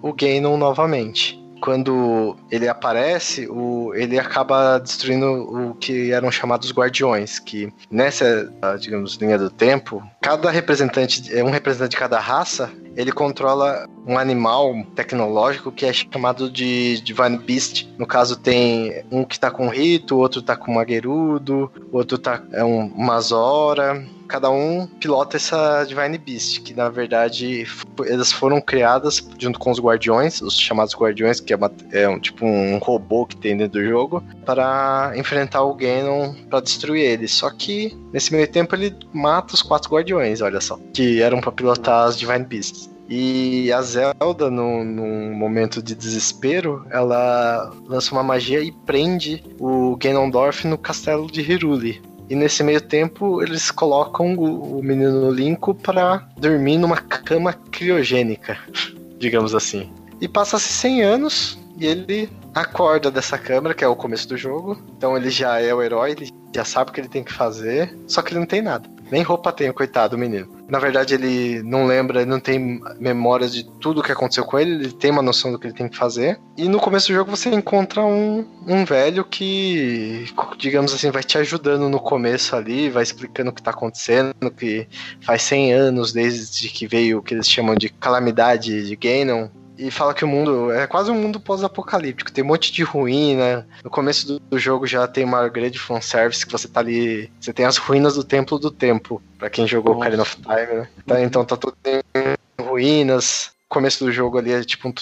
o Ganon novamente quando ele aparece, o, ele acaba destruindo o que eram chamados guardiões, que nessa, digamos, linha do tempo, cada representante, um representante de cada raça, ele controla um animal tecnológico que é chamado de Divine Beast. No caso, tem um que tá com Rito, outro tá com Magerudo, outro tá é um Mazora cada um pilota essa Divine Beast, que na verdade elas foram criadas junto com os Guardiões, os chamados Guardiões, que é, uma, é um tipo um robô que tem dentro do jogo, para enfrentar o Ganon para destruir ele. Só que nesse meio tempo ele mata os quatro Guardiões, olha só, que eram para pilotar as Divine Beasts. E a Zelda, no, num momento de desespero, ela lança uma magia e prende o Ganondorf no castelo de Hyrule. E nesse meio tempo, eles colocam o, o menino Linko para dormir numa cama criogênica, [LAUGHS] digamos assim. E passa-se 100 anos e ele acorda dessa câmera, que é o começo do jogo. Então ele já é o herói, ele já sabe o que ele tem que fazer, só que ele não tem nada. Nem roupa tem, coitado do menino. Na verdade, ele não lembra, ele não tem memórias de tudo o que aconteceu com ele, ele tem uma noção do que ele tem que fazer. E no começo do jogo você encontra um, um velho que, digamos assim, vai te ajudando no começo ali, vai explicando o que tá acontecendo, que faz 100 anos desde que veio o que eles chamam de calamidade de Ganon, e fala que o mundo é quase um mundo pós-apocalíptico. Tem um monte de ruína. No começo do, do, jogo já tem uma grande fanservice que você tá ali. Você tem as ruínas do Templo do Tempo. para quem jogou Ocarina of Time, né? Tá, então tá tudo em ruínas. O começo do jogo ali é tipo um,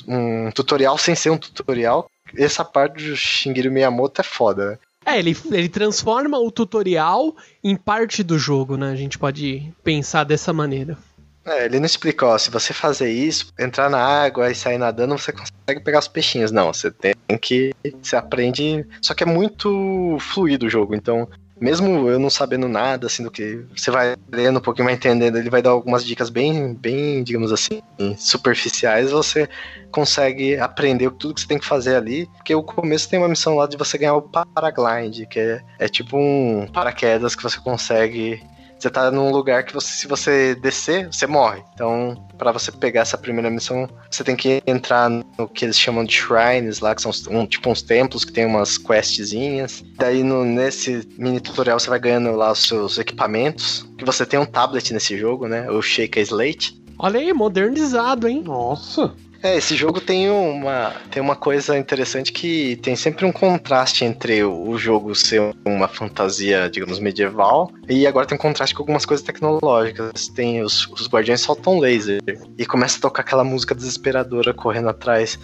um tutorial sem ser um tutorial. Essa parte do Shigeru Miyamoto é foda, né?
É, ele, ele transforma o tutorial em parte do jogo, né? A gente pode pensar dessa maneira.
É, ele não explicou, ó, se você fazer isso, entrar na água e sair nadando, você consegue pegar os peixinhos. Não, você tem que. Você aprende. Só que é muito fluido o jogo, então mesmo eu não sabendo nada, assim, do que você vai lendo um pouquinho mais entendendo, ele vai dar algumas dicas bem, bem, digamos assim, superficiais, você consegue aprender tudo que você tem que fazer ali, porque o começo tem uma missão lá de você ganhar o paraglide, que é, é tipo um paraquedas que você consegue você tá num lugar que você, se você descer, você morre. Então, para você pegar essa primeira missão, você tem que entrar no que eles chamam de shrines lá, que são um, tipo uns templos que tem umas questzinhas. Daí no, nesse mini tutorial você vai ganhando lá os seus equipamentos. Que você tem um tablet nesse jogo, né? O Shake Slate.
Olha aí, modernizado, hein?
Nossa.
É, esse jogo tem uma, tem uma coisa interessante que tem sempre um contraste entre o jogo ser uma fantasia, digamos, medieval, e agora tem um contraste com algumas coisas tecnológicas. Tem os, os guardiões soltam laser e começa a tocar aquela música desesperadora correndo atrás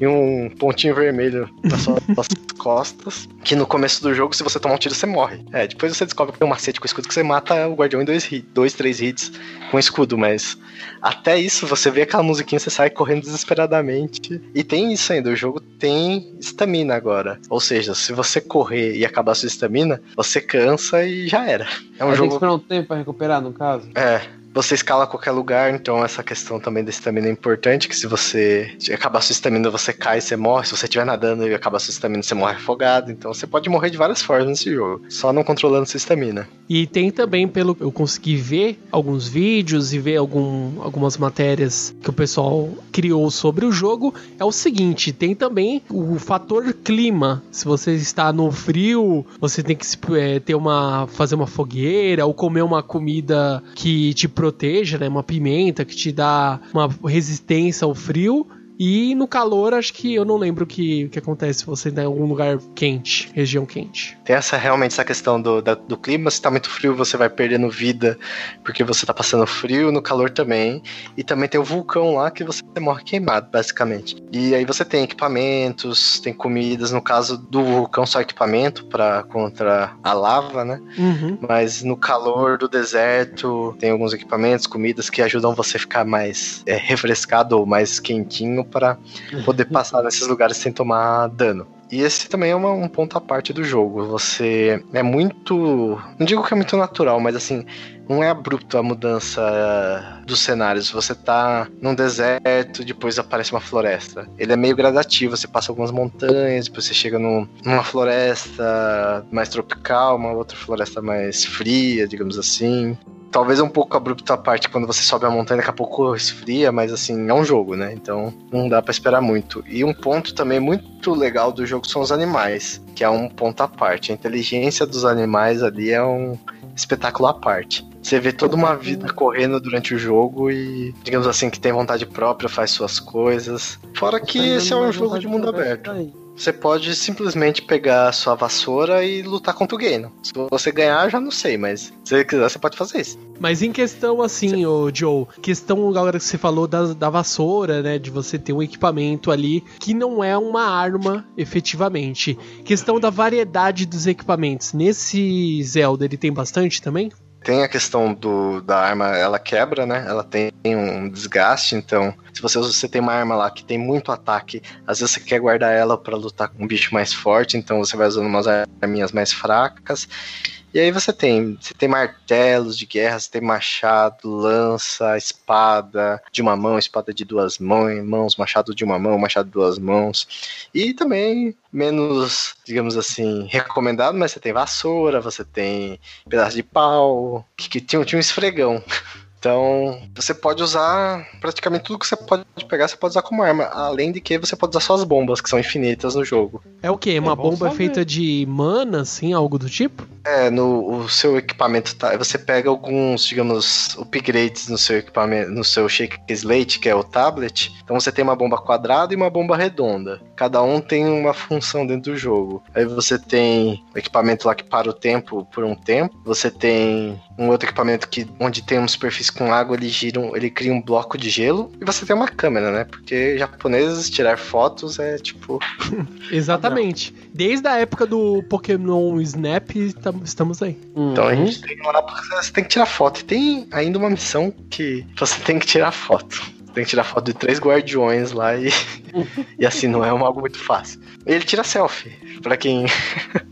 e um pontinho vermelho [LAUGHS] nas suas costas. Que no começo do jogo, se você tomar um tiro, você morre. É, depois você descobre que tem um macete com escudo que você mata o guardião em dois, dois três hits com escudo, mas até isso, você vê aquela musiquinha, você sai correndo desesperadamente. E tem isso ainda, o jogo tem estamina agora. Ou seja, se você correr e acabar sua estamina, você cansa e já era.
É um jogo. Tem que esperar um tempo pra recuperar, no caso?
É, você escala qualquer lugar, então essa questão também da estamina é importante, que se você acabar sua estamina, você cai você morre. Se você estiver nadando e acabar sua estamina, você morre afogado. Então você pode morrer de várias formas nesse jogo, só não controlando sua estamina.
E tem também, pelo eu consegui ver alguns vídeos e ver algum, algumas matérias que o pessoal criou sobre o jogo, é o seguinte, tem também o fator clima. Se você está no frio, você tem que é, ter uma fazer uma fogueira ou comer uma comida que te proteja, né? Uma pimenta que te dá uma resistência ao frio. E no calor, acho que eu não lembro o que, que acontece se você está em algum lugar quente, região quente.
Tem essa realmente essa questão do, da, do clima, se tá muito frio, você vai perdendo vida porque você tá passando frio, no calor também. E também tem o vulcão lá que você morre queimado, basicamente. E aí você tem equipamentos, tem comidas, no caso do vulcão só equipamento para contra a lava, né?
Uhum.
Mas no calor do deserto tem alguns equipamentos, comidas que ajudam você a ficar mais é, refrescado ou mais quentinho para poder passar nesses lugares sem tomar dano. E esse também é uma, um ponto à parte do jogo. Você é muito. Não digo que é muito natural, mas assim, não é abrupto a mudança dos cenários. Você tá num deserto, depois aparece uma floresta. Ele é meio gradativo, você passa algumas montanhas, depois você chega num, numa floresta mais tropical, uma outra floresta mais fria, digamos assim. Talvez é um pouco abrupto a parte quando você sobe a montanha, daqui a pouco esfria, mas assim, é um jogo, né? Então não dá para esperar muito. E um ponto também muito legal do jogo são os animais, que é um ponto à parte. A inteligência dos animais ali é um espetáculo à parte. Você vê toda uma vida correndo durante o jogo e, digamos assim, que tem vontade própria, faz suas coisas. Fora que esse é um jogo de mundo aberto você pode simplesmente pegar a sua vassoura e lutar contra o Gaino. Se você ganhar, já não sei, mas se você quiser, você pode fazer isso.
Mas em questão assim, ô Joe, questão agora que você falou da, da vassoura, né? De você ter um equipamento ali que não é uma arma efetivamente. Questão da variedade dos equipamentos. Nesse Zelda, ele tem bastante também?
Tem a questão do, da arma, ela quebra, né? Ela tem um desgaste, então se você, você tem uma arma lá que tem muito ataque, às vezes você quer guardar ela para lutar com um bicho mais forte, então você vai usando umas arminhas mais fracas. E aí você tem, você tem martelos de guerra, você tem machado, lança, espada de uma mão, espada de duas mãos, machado de uma mão, machado de duas mãos. E também menos, digamos assim, recomendado, mas você tem vassoura, você tem pedaço de pau, que, que tinha, tinha um esfregão. [LAUGHS] Então, você pode usar praticamente tudo que você pode pegar, você pode usar como arma. Além de que você pode usar suas bombas, que são infinitas no jogo.
É o quê? Uma é bomba saber. feita de mana, assim, algo do tipo?
É, no o seu equipamento tá. Você pega alguns, digamos, upgrades no seu equipamento, no seu Shake Slate, que é o tablet. Então você tem uma bomba quadrada e uma bomba redonda. Cada um tem uma função dentro do jogo. Aí você tem o equipamento lá que para o tempo por um tempo. Você tem um outro equipamento que onde tem uma superfície com água, ele gira, um, ele cria um bloco de gelo e você tem uma câmera, né? Porque japoneses tirar fotos é tipo [LAUGHS]
Exatamente. Desde a época do Pokémon Snap, estamos aí.
Então a gente tem lá você tem que tirar foto. E tem ainda uma missão que você tem que tirar foto. Tem que tirar foto de três guardiões lá e, [LAUGHS] e assim não é algo muito fácil. Ele tira selfie, para quem [LAUGHS]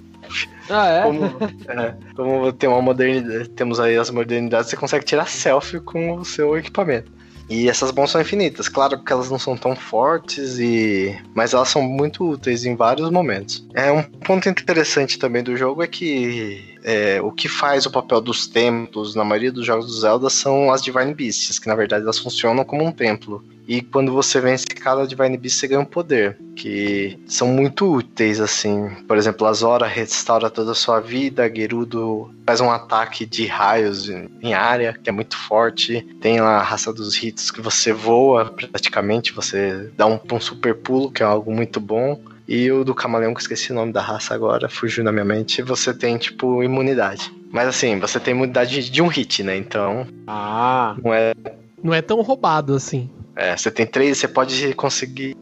Ah, é?
Como, é, como tem uma modernidade, temos aí as modernidades, você consegue tirar selfie com o seu equipamento. E essas bombas são infinitas. Claro que elas não são tão fortes, e mas elas são muito úteis em vários momentos. É um ponto interessante também do jogo é que é, o que faz o papel dos templos na maioria dos jogos do Zelda são as Divine Beasts, que na verdade elas funcionam como um templo. E quando você vence cada Divine Beast, você ganha um poder, que são muito úteis, assim. Por exemplo, a Zora restaura toda a sua vida, a Gerudo faz um ataque de raios em área, que é muito forte. Tem lá a raça dos ritos que você voa praticamente, você dá um, um super pulo, que é algo muito bom. E o do camaleão, que eu esqueci o nome da raça agora, fugiu na minha mente, você tem, tipo, imunidade. Mas assim, você tem imunidade de um hit, né? Então.
Ah.
Não é.
Não é tão roubado assim.
É, você tem três, você pode conseguir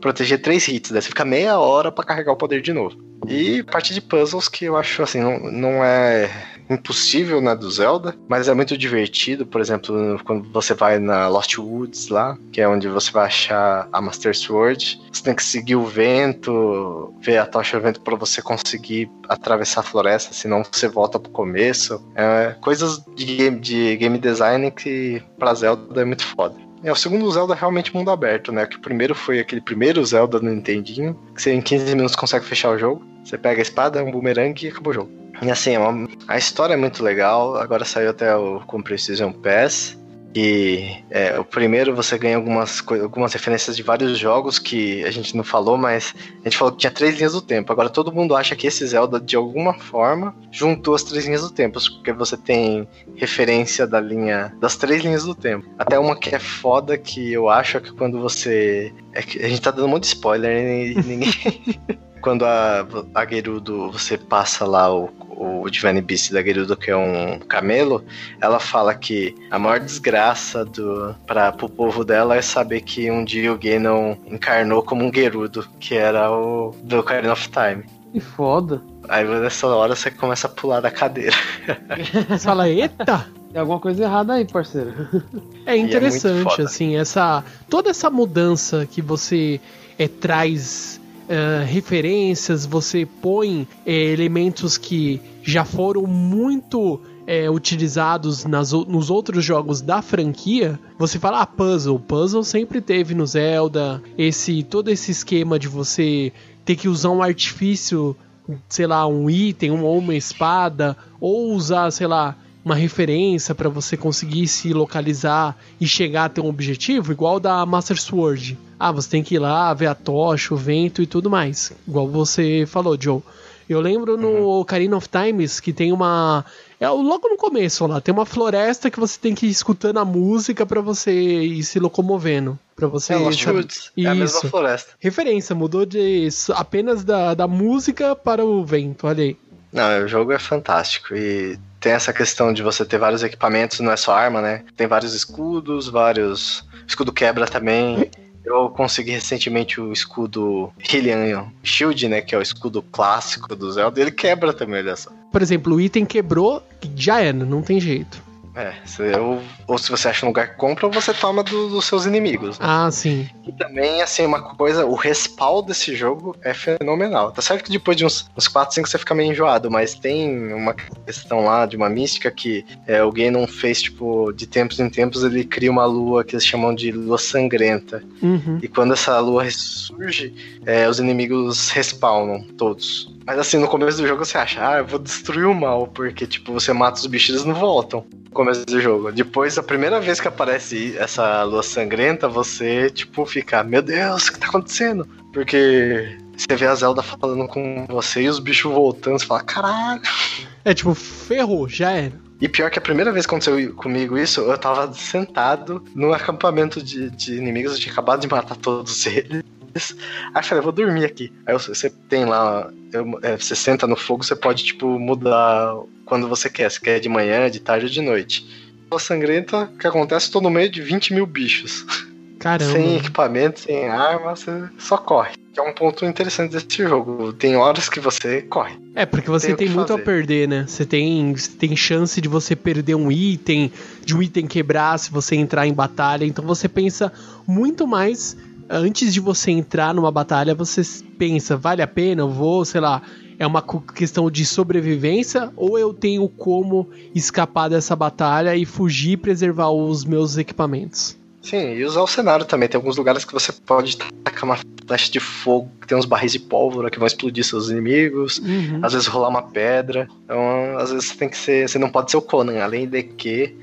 proteger três hits, daí você fica meia hora para carregar o poder de novo. E parte de puzzles que eu acho assim, não, não é impossível na né, do Zelda, mas é muito divertido. Por exemplo, quando você vai na Lost Woods lá, que é onde você vai achar a Master Sword, você tem que seguir o vento, ver a tocha do vento para você conseguir atravessar a floresta, senão você volta pro começo. É, coisas de game, de game design que pra Zelda é muito foda. É, o segundo Zelda é realmente mundo aberto, né? Que o primeiro foi aquele primeiro Zelda no Nintendinho, que você em 15 minutos consegue fechar o jogo. Você pega a espada, um boomerang e acabou o jogo. E assim, é a história é muito legal. Agora saiu até o com Precision Pass. E é, o primeiro você ganha algumas, algumas referências de vários jogos que a gente não falou, mas a gente falou que tinha três linhas do tempo. Agora todo mundo acha que esse Zelda, de alguma forma, juntou as três linhas do tempo, porque você tem referência da linha das três linhas do tempo. Até uma que é foda que eu acho que quando você. É que a gente tá dando um monte de spoiler e ninguém. [LAUGHS] quando a, a Gerudo você passa lá o, o Divine Beast da Gerudo, que é um camelo, ela fala que a maior desgraça do, para o povo dela é saber que um dia o Ganon encarnou como um Gerudo, que era o do Ocarina of Time.
Que foda.
Aí nessa hora você começa a pular da cadeira. [LAUGHS]
Você fala, eita!
Tem alguma coisa errada aí, parceiro.
É interessante, é assim, essa toda essa mudança que você é, traz uh, referências, você põe uh, elementos que já foram muito é, utilizados nas, nos outros jogos da franquia, você fala, ah, puzzle. Puzzle sempre teve no Zelda. Esse todo esse esquema de você ter que usar um artifício, sei lá, um item, ou uma espada, ou usar, sei lá, uma referência para você conseguir se localizar e chegar a ter um objetivo, igual da Master Sword. Ah, você tem que ir lá ver a tocha, o vento e tudo mais. Igual você falou, Joe. Eu lembro no uhum. Ocarina of Times que tem uma. É logo no começo lá, tem uma floresta que você tem que ir escutando a música para você ir se locomovendo. para você. É,
Lost Woods. É a mesma floresta.
Referência, mudou de apenas da, da música para o vento, olha aí.
Não, o jogo é fantástico e tem essa questão de você ter vários equipamentos, não é só arma, né? Tem vários escudos, vários. escudo quebra também. Eu consegui recentemente o escudo Hylian Shield, né? Que é o escudo clássico do Zelda. Ele quebra também, olha só.
Por exemplo, o item quebrou, já era, não tem jeito.
É, ou, ou se você acha um lugar que compra, ou você toma do, dos seus inimigos.
Né? Ah, sim.
E também, assim, uma coisa, o respawn desse jogo é fenomenal. Tá certo que depois de uns, uns 4, 5 você fica meio enjoado, mas tem uma questão lá de uma mística que é, alguém não fez, tipo, de tempos em tempos ele cria uma lua que eles chamam de lua sangrenta.
Uhum.
E quando essa lua ressurge, é, os inimigos respawnam todos. Mas assim, no começo do jogo você acha, ah, eu vou destruir o mal, porque, tipo, você mata os bichos e eles não voltam no começo do jogo. Depois, a primeira vez que aparece essa lua sangrenta, você, tipo, fica, meu Deus, o que tá acontecendo? Porque você vê a Zelda falando com você e os bichos voltando, você fala, caralho.
É tipo, ferrou, já era.
E pior que a primeira vez que aconteceu comigo isso, eu tava sentado num acampamento de, de inimigos, eu tinha acabado de matar todos eles. Aí eu falei, vou dormir aqui. Aí você tem lá, eu, é, você senta no fogo, você pode, tipo, mudar quando você quer. Se quer de manhã, de tarde ou de noite. Sangrenta, que acontece? Tô no meio de 20 mil bichos.
Caramba.
Sem equipamento, sem arma, você só corre. Que é um ponto interessante desse jogo. Tem horas que você corre.
É, porque você tem, tem muito fazer. a perder, né? Você tem, tem chance de você perder um item, de um item quebrar se você entrar em batalha. Então você pensa muito mais antes de você entrar numa batalha, você pensa, vale a pena? Eu vou, sei lá, é uma questão de sobrevivência ou eu tenho como escapar dessa batalha e fugir e preservar os meus equipamentos?
Sim, e usar o cenário também. Tem alguns lugares que você pode tacar uma flecha de fogo, que tem uns barris de pólvora que vão explodir seus inimigos.
Uhum.
Às vezes rolar uma pedra. Então, às vezes você tem que ser. Você não pode ser o Conan, além de que.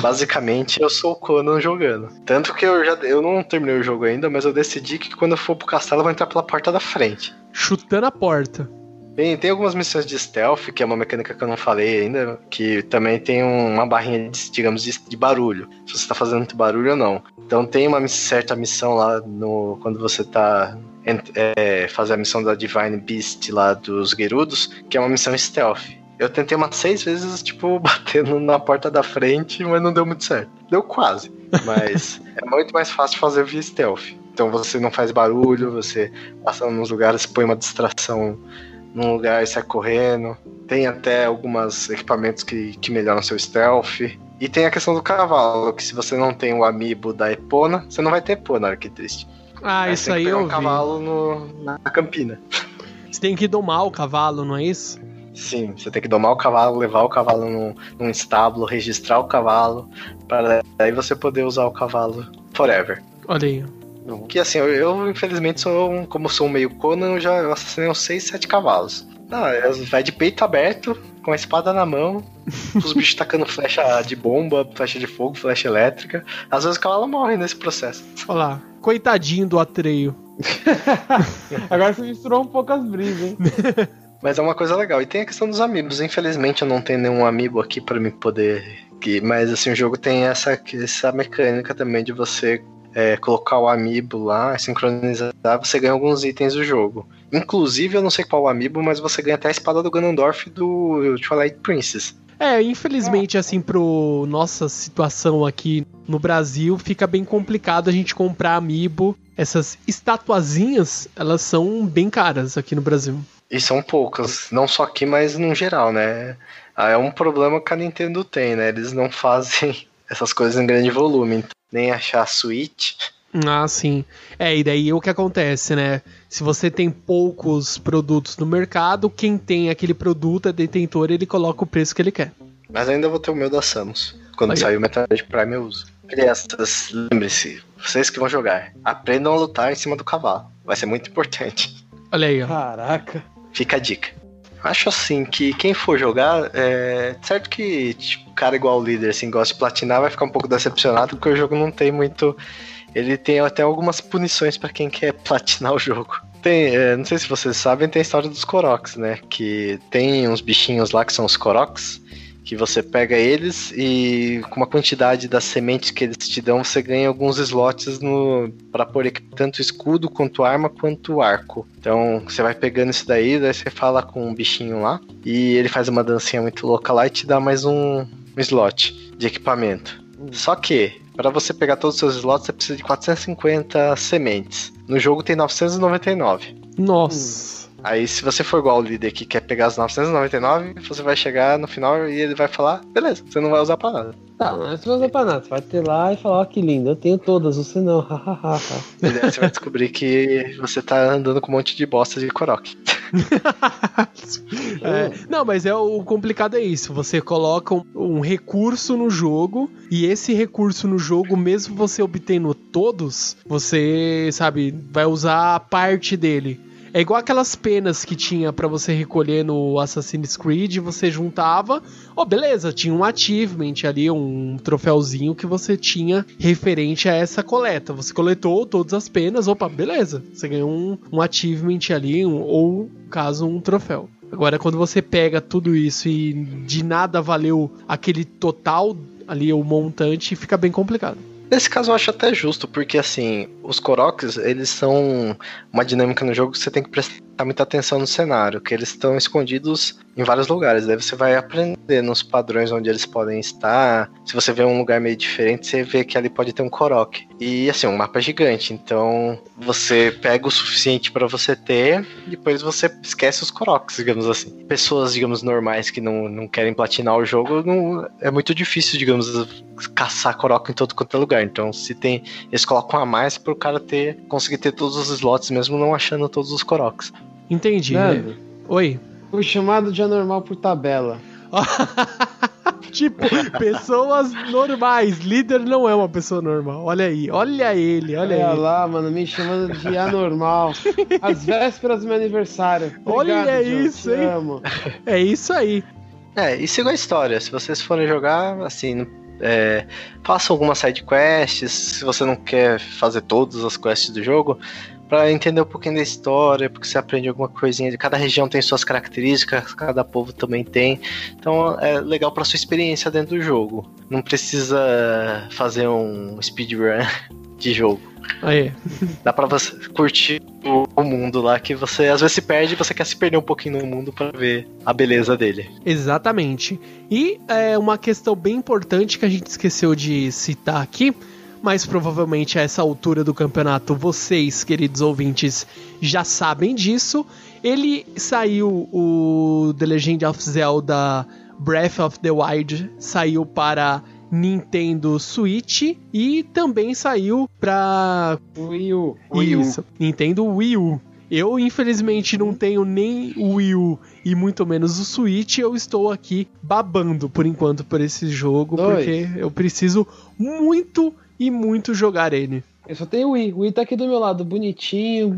Basicamente, eu sou o Conan jogando. Tanto que eu já eu não terminei o jogo ainda, mas eu decidi que quando eu for pro castelo eu vou entrar pela porta da frente.
Chutando a porta.
Tem, tem algumas missões de stealth, que é uma mecânica que eu não falei ainda, que também tem um- uma barrinha, de, digamos, de, de barulho. Se você tá fazendo muito barulho ou não. Então tem uma certa missão lá no quando você tá ent- é, fazer a missão da Divine Beast lá dos Gerudos, que é uma missão stealth. Eu tentei umas seis vezes, tipo, [LAUGHS] batendo na porta da frente, mas não deu muito certo. Deu quase. Mas [LAUGHS] é muito mais fácil fazer via stealth. Então você não faz barulho, você passa nos lugares, põe uma distração num lugar e sai correndo. Tem até alguns equipamentos que, que melhoram seu stealth. E tem a questão do cavalo, que se você não tem o amiibo da Epona, você não vai ter Epona, olha que triste.
Ah,
Aí
isso aí eu
um
vi.
cavalo no- na campina.
Você tem que domar o cavalo, não é isso?
Sim, você tem que domar o cavalo, levar o cavalo num, num estábulo, registrar o cavalo, para daí você poder usar o cavalo forever.
Olha aí.
Que assim, eu, eu, infelizmente sou um, como sou um meio Conan, eu já eu assassinei uns 6, 7 cavalos. Não, é- vai de peito aberto, com a espada na mão, [LAUGHS] os bichos tacando flecha de bomba, flecha de fogo, flecha elétrica. Às vezes o cavalo morre nesse processo.
Olha lá. Coitadinho do Atreio. [LAUGHS]
Agora você misturou um pouco as brisas, hein? [LAUGHS]
Mas é uma coisa legal. E tem a questão dos amigos. Infelizmente eu não tenho nenhum amigo aqui para me poder. Mas assim, o jogo tem essa, essa mecânica também de você é, colocar o amiibo lá, sincronizar, você ganha alguns itens do jogo. Inclusive, eu não sei qual amiibo, mas você ganha até a espada do Ganondorf do Twilight Princess.
É, infelizmente, assim, pro nossa situação aqui no Brasil, fica bem complicado a gente comprar amiibo. Essas estatuazinhas, elas são bem caras aqui no Brasil.
E são poucas, não só aqui, mas no geral, né? Ah, É um problema que a Nintendo tem, né? Eles não [LAUGHS] fazem essas coisas em grande volume. Nem achar Switch.
Ah, sim. É, e daí o que acontece, né? Se você tem poucos produtos no mercado, quem tem aquele produto é detentor, ele coloca o preço que ele quer.
Mas ainda vou ter o meu da Samus. Quando sair o Metroid Prime eu uso. Crianças, lembre-se, vocês que vão jogar, aprendam a lutar em cima do cavalo. Vai ser muito importante.
Olha aí, ó.
Caraca.
Fica a dica. Acho assim que quem for jogar, é certo que tipo, cara igual o líder assim gosta de platinar vai ficar um pouco decepcionado porque o jogo não tem muito, ele tem até algumas punições pra quem quer [LAUGHS] platinar o jogo. Tem, é, não sei se vocês sabem, tem a história dos Koroks, né? Que tem uns bichinhos lá que são os Koroks, que você pega eles e com uma quantidade das sementes que eles te dão, você ganha alguns slots no para pôr tanto escudo quanto arma quanto arco. Então você vai pegando isso daí, daí você fala com um bichinho lá e ele faz uma dancinha muito louca lá e te dá mais um, um slot de equipamento. Só que para você pegar todos os seus slots você precisa de 450 sementes. No jogo tem 999.
Nossa.
Aí, se você for igual o líder que quer pegar as 999, você vai chegar no final e ele vai falar: beleza, você não vai usar pra nada.
Tá, mas você vai usar pra nada. Você vai ter lá e falar, ó, que lindo, eu tenho todas, você não. [LAUGHS] hahaha.
E daí você vai descobrir que você tá andando com um monte de bosta de Korok. [LAUGHS]
É, não, mas é o complicado é isso. Você coloca um, um recurso no jogo e esse recurso no jogo, mesmo você obtendo todos, você sabe vai usar parte dele. É igual aquelas penas que tinha pra você recolher no Assassin's Creed, você juntava, oh beleza, tinha um achievement ali, um troféuzinho que você tinha referente a essa coleta. Você coletou todas as penas, opa, beleza, você ganhou um, um achievement ali, um- ou caso um troféu. Agora, quando você pega tudo isso e de nada valeu aquele total ali, o montante, fica bem complicado.
Nesse caso eu acho até justo, porque assim, os Koroks, eles são uma dinâmica no jogo que você tem que prestar muita atenção no cenário, que eles estão escondidos em vários lugares. Daí você vai aprender nos padrões onde eles podem estar. Se você vê um lugar meio diferente, você vê que ali pode ter um Korok. E assim, um mapa é gigante, então você pega o suficiente pra você ter, depois você esquece os Koroks, digamos assim. Pessoas, digamos, normais que não, não querem platinar o jogo, não, é muito difícil, digamos, caçar Korok em todo quanto é lugar. Então, se tem. Eles colocam a mais pro cara ter conseguir ter todos os slots, mesmo não achando todos os Koroks.
Entendi.
Nando,
Oi.
Fui chamado de anormal por tabela. [LAUGHS]
tipo, pessoas normais. Líder não é uma pessoa normal. Olha aí, olha ele, olha,
Olha
ele.
lá, mano, me chamando de anormal. Às [LAUGHS] vésperas do meu aniversário.
Olha
Obrigado, John,
isso, hein?
amo.
É isso aí.
É, e siga a história. Se vocês forem jogar, assim, é, façam algumas side quests. Se você não quer fazer todas as quests do jogo, para entender um pouquinho da história, porque você aprende alguma coisinha. Cada região tem suas características, cada povo também tem. Então é legal para sua experiência dentro do jogo. Não precisa fazer um speedrun [LAUGHS] de jogo.
Aí.
Dá pra você curtir o, o mundo lá, que você às vezes se perde e você quer se perder um pouquinho no mundo pra ver a beleza dele.
Exatamente. E é uma questão bem importante que a gente esqueceu de citar aqui, mas provavelmente a essa altura do campeonato vocês, queridos ouvintes, já sabem disso. Ele saiu o The Legend of Zelda Breath of the Wild saiu para Nintendo Switch e também saiu para
Wii U.
Wii U.
isso, Nintendo Wii U. Eu, infelizmente, não tenho nem o Wii U e muito menos o Switch. Eu estou aqui babando por enquanto por esse jogo,
Dois.
porque eu preciso muito e muito jogar ele.
Eu só tenho o Wii. O Wii tá aqui do meu lado, bonitinho,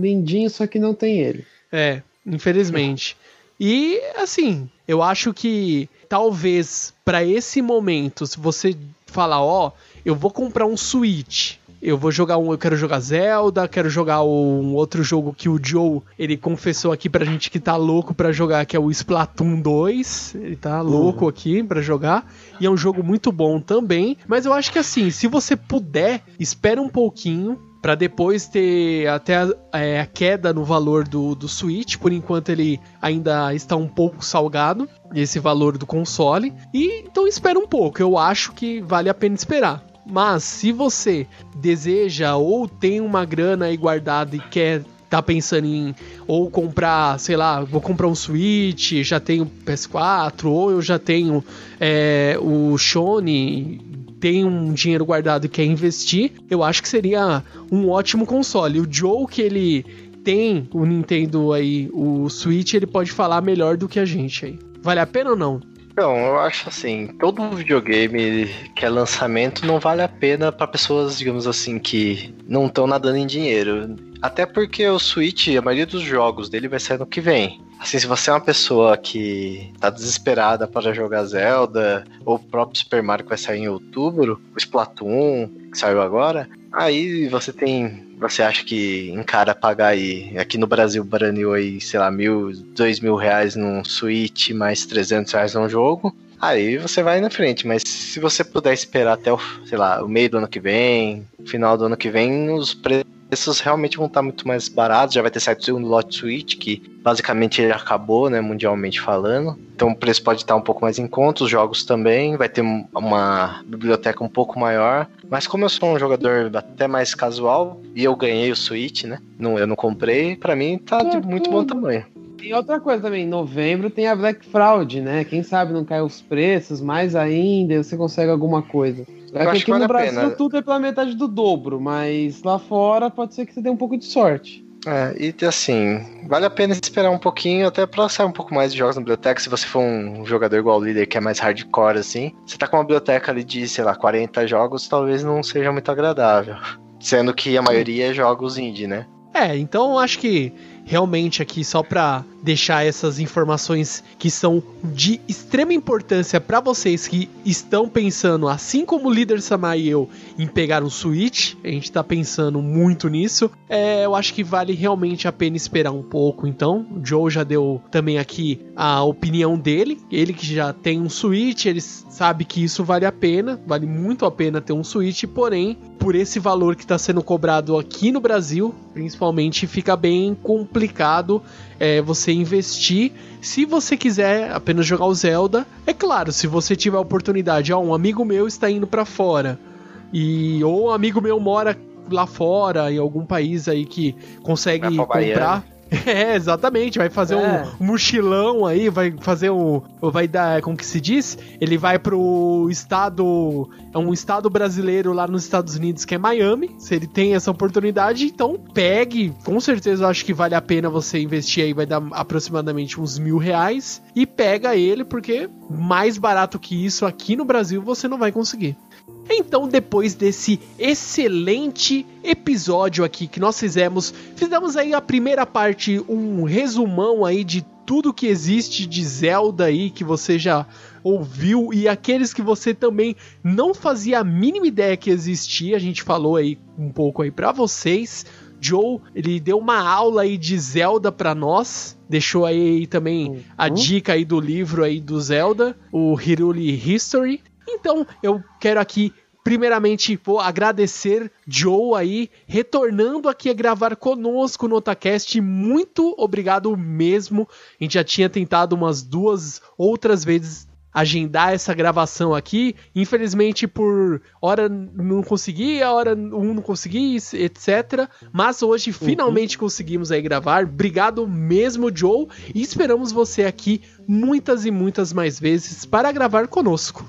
lindinho, só que não tem ele.
É, infelizmente. E assim, eu acho que talvez para esse momento, se você falar, ó, eu vou comprar um Switch, eu vou jogar um, eu quero jogar Zelda, quero jogar um outro jogo que o Joe, ele confessou aqui pra gente que tá louco pra jogar, que é o Splatoon 2. Ele tá louco aqui pra jogar e é um jogo muito bom também, mas eu acho que assim, se você puder, espera um pouquinho Pra depois ter até a, é, a queda no valor do, do Switch. Por enquanto ele ainda está um pouco salgado, esse valor do console. E então espera um pouco, eu acho que vale a pena esperar. Mas se você deseja ou tem uma grana aí guardada e quer tá pensando em ou comprar, sei lá, vou comprar um Switch, já tenho PS4, ou eu já tenho é, o Sony, tem um dinheiro guardado e quer investir, eu acho que seria um ótimo console. O Joe que ele tem o Nintendo aí, o Switch, ele pode falar melhor do que a gente aí. Vale a pena ou não?
Então, eu acho assim, todo videogame que é lançamento não vale a pena para pessoas, digamos assim, que não estão nadando em dinheiro. Até porque o Switch, a maioria dos jogos dele vai sair no que vem. Assim, se você é uma pessoa que tá desesperada para jogar Zelda, ou o próprio Super Mario que vai sair em outubro, o Splatoon, que saiu agora, aí você tem. Você acha que encara pagar aí, aqui no Brasil, Brasil aí, sei lá, mil, dois mil reais num Switch, mais 300 reais num jogo, aí você vai na frente, mas se você puder esperar até o, sei lá, o meio do ano que vem, final do ano que vem, os preços realmente vão estar muito mais baratos, já vai ter saído o segundo lote Switch, que basicamente ele acabou, né, mundialmente falando. Então o preço pode estar um pouco mais em conta, os jogos também, vai ter uma biblioteca um pouco maior. Mas como eu sou um jogador até mais casual, e eu ganhei o Switch, né, não, eu não comprei, pra mim tá de muito bom tamanho.
E outra coisa também, em novembro tem a Black Fraud, né? Quem sabe não cai os preços, mais ainda, você consegue alguma coisa. É
acho
que aqui no
a
Brasil
pena.
tudo é pela metade do dobro, mas lá fora pode ser que você dê um pouco de sorte.
É, e assim, vale a pena esperar um pouquinho até pra sair um pouco mais de jogos na biblioteca. Se você for um jogador igual o líder que é mais hardcore assim, você tá com uma biblioteca ali de, sei lá, 40 jogos, talvez não seja muito agradável. Sendo que a maioria é jogos indie, né?
É, então eu acho que realmente aqui só pra deixar essas informações que são de extrema importância pra vocês que estão pensando, assim como o líder Samar e eu, em pegar um Switch, a gente tá pensando muito nisso. É, eu acho que vale realmente a pena esperar um pouco. Então, o Joe já deu também aqui a opinião dele, ele que já tem um Switch, ele sabe que isso vale a pena, vale muito a pena ter um Switch, porém, por esse valor que está sendo cobrado aqui no Brasil, principalmente, fica bem complicado é, você investir. Se você quiser apenas jogar o Zelda, é claro, se você tiver a oportunidade, ó, um amigo meu está indo para fora e ou um amigo meu mora lá fora em algum país aí que consegue comprar. [LAUGHS] É, exatamente. Vai fazer
É.
um mochilão aí, vai fazer o. Vai dar. Como que se diz? Ele vai pro estado. É um estado brasileiro lá nos Estados Unidos que é Miami. Se ele tem essa oportunidade, então pegue. Com certeza eu acho que vale a pena você investir aí, vai dar aproximadamente uns mil reais. E pega ele, porque mais barato que isso aqui no Brasil você não vai conseguir. Então, depois desse excelente episódio aqui que nós fizemos, fizemos aí a primeira parte, um resumão aí de tudo que existe de Zelda aí que você já ouviu e aqueles que você também não fazia a mínima ideia que existia, a gente falou aí um pouco aí pra vocês. Joe, ele deu uma aula aí de Zelda pra nós, deixou aí também a
Uhum.
dica aí do livro aí do Zelda, o Hiruli History. Então, eu quero aqui Primeiramente, vou agradecer Joe aí, retornando aqui a gravar conosco no Otacast. Muito obrigado mesmo. A gente já tinha tentado umas duas outras vezes agendar essa gravação aqui. Infelizmente, por hora não consegui, a hora um não consegui, etc. Mas hoje finalmente conseguimos aí gravar. Obrigado mesmo, Joe. E esperamos você aqui muitas e muitas mais vezes para gravar conosco.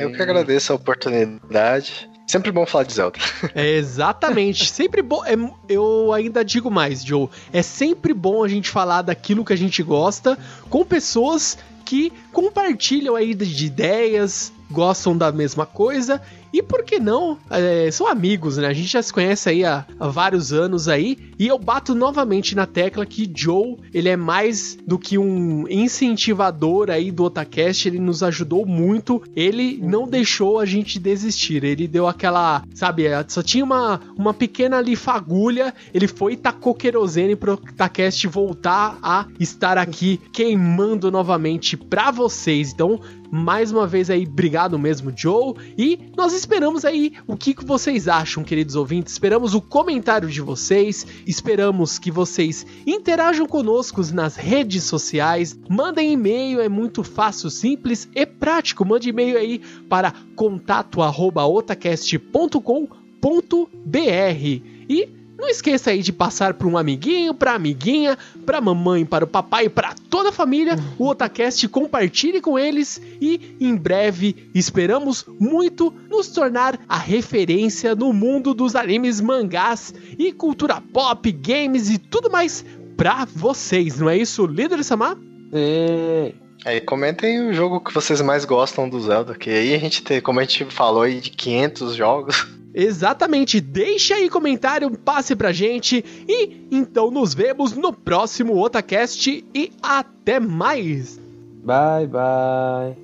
Eu que agradeço a oportunidade. Sempre bom falar de Zelda.
É exatamente. [LAUGHS] sempre bom. é- eu ainda digo mais, Joe. É sempre bom a gente falar daquilo que a gente gosta com pessoas que compartilham aí de de ideias, gostam da mesma coisa e por que não? é, são amigos, né? A gente já se conhece aí há, há vários anos aí e eu bato novamente na tecla que Joe ele é mais do que um incentivador aí do Otacast. Ele nos ajudou muito. Ele não deixou a gente desistir. Ele deu aquela, sabe? Só tinha uma, uma pequena ali fagulha. Ele foi e tacou querosene pro Otacast voltar a estar aqui queimando novamente pra vocês. Então, mais uma vez aí, obrigado mesmo, Joe. E nós esperamos aí o que, vocês acham, queridos ouvintes. Esperamos o comentário de vocês. Esperamos que vocês interajam conosco nas redes sociais. Mandem e-mail, é muito fácil, simples e prático. Mande e-mail aí para contato@otacast.com.br. E não esqueça aí de passar para um amiguinho, para amiguinha, para mamãe, para o papai, para toda a família. O Otacast compartilhe com eles e em breve esperamos muito nos tornar a referência no mundo dos animes, mangás e cultura pop, games e tudo mais para vocês. Não é isso, líder Samar?
É,
Aí comentem o jogo que vocês mais gostam do Zelda, que aí a gente tem, como a gente falou aí, de 500 jogos.
Exatamente, deixa aí comentário, passe pra gente e então nos vemos no próximo Otacast e até mais!
bye, bye.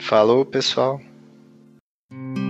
Falou, pessoal.
Música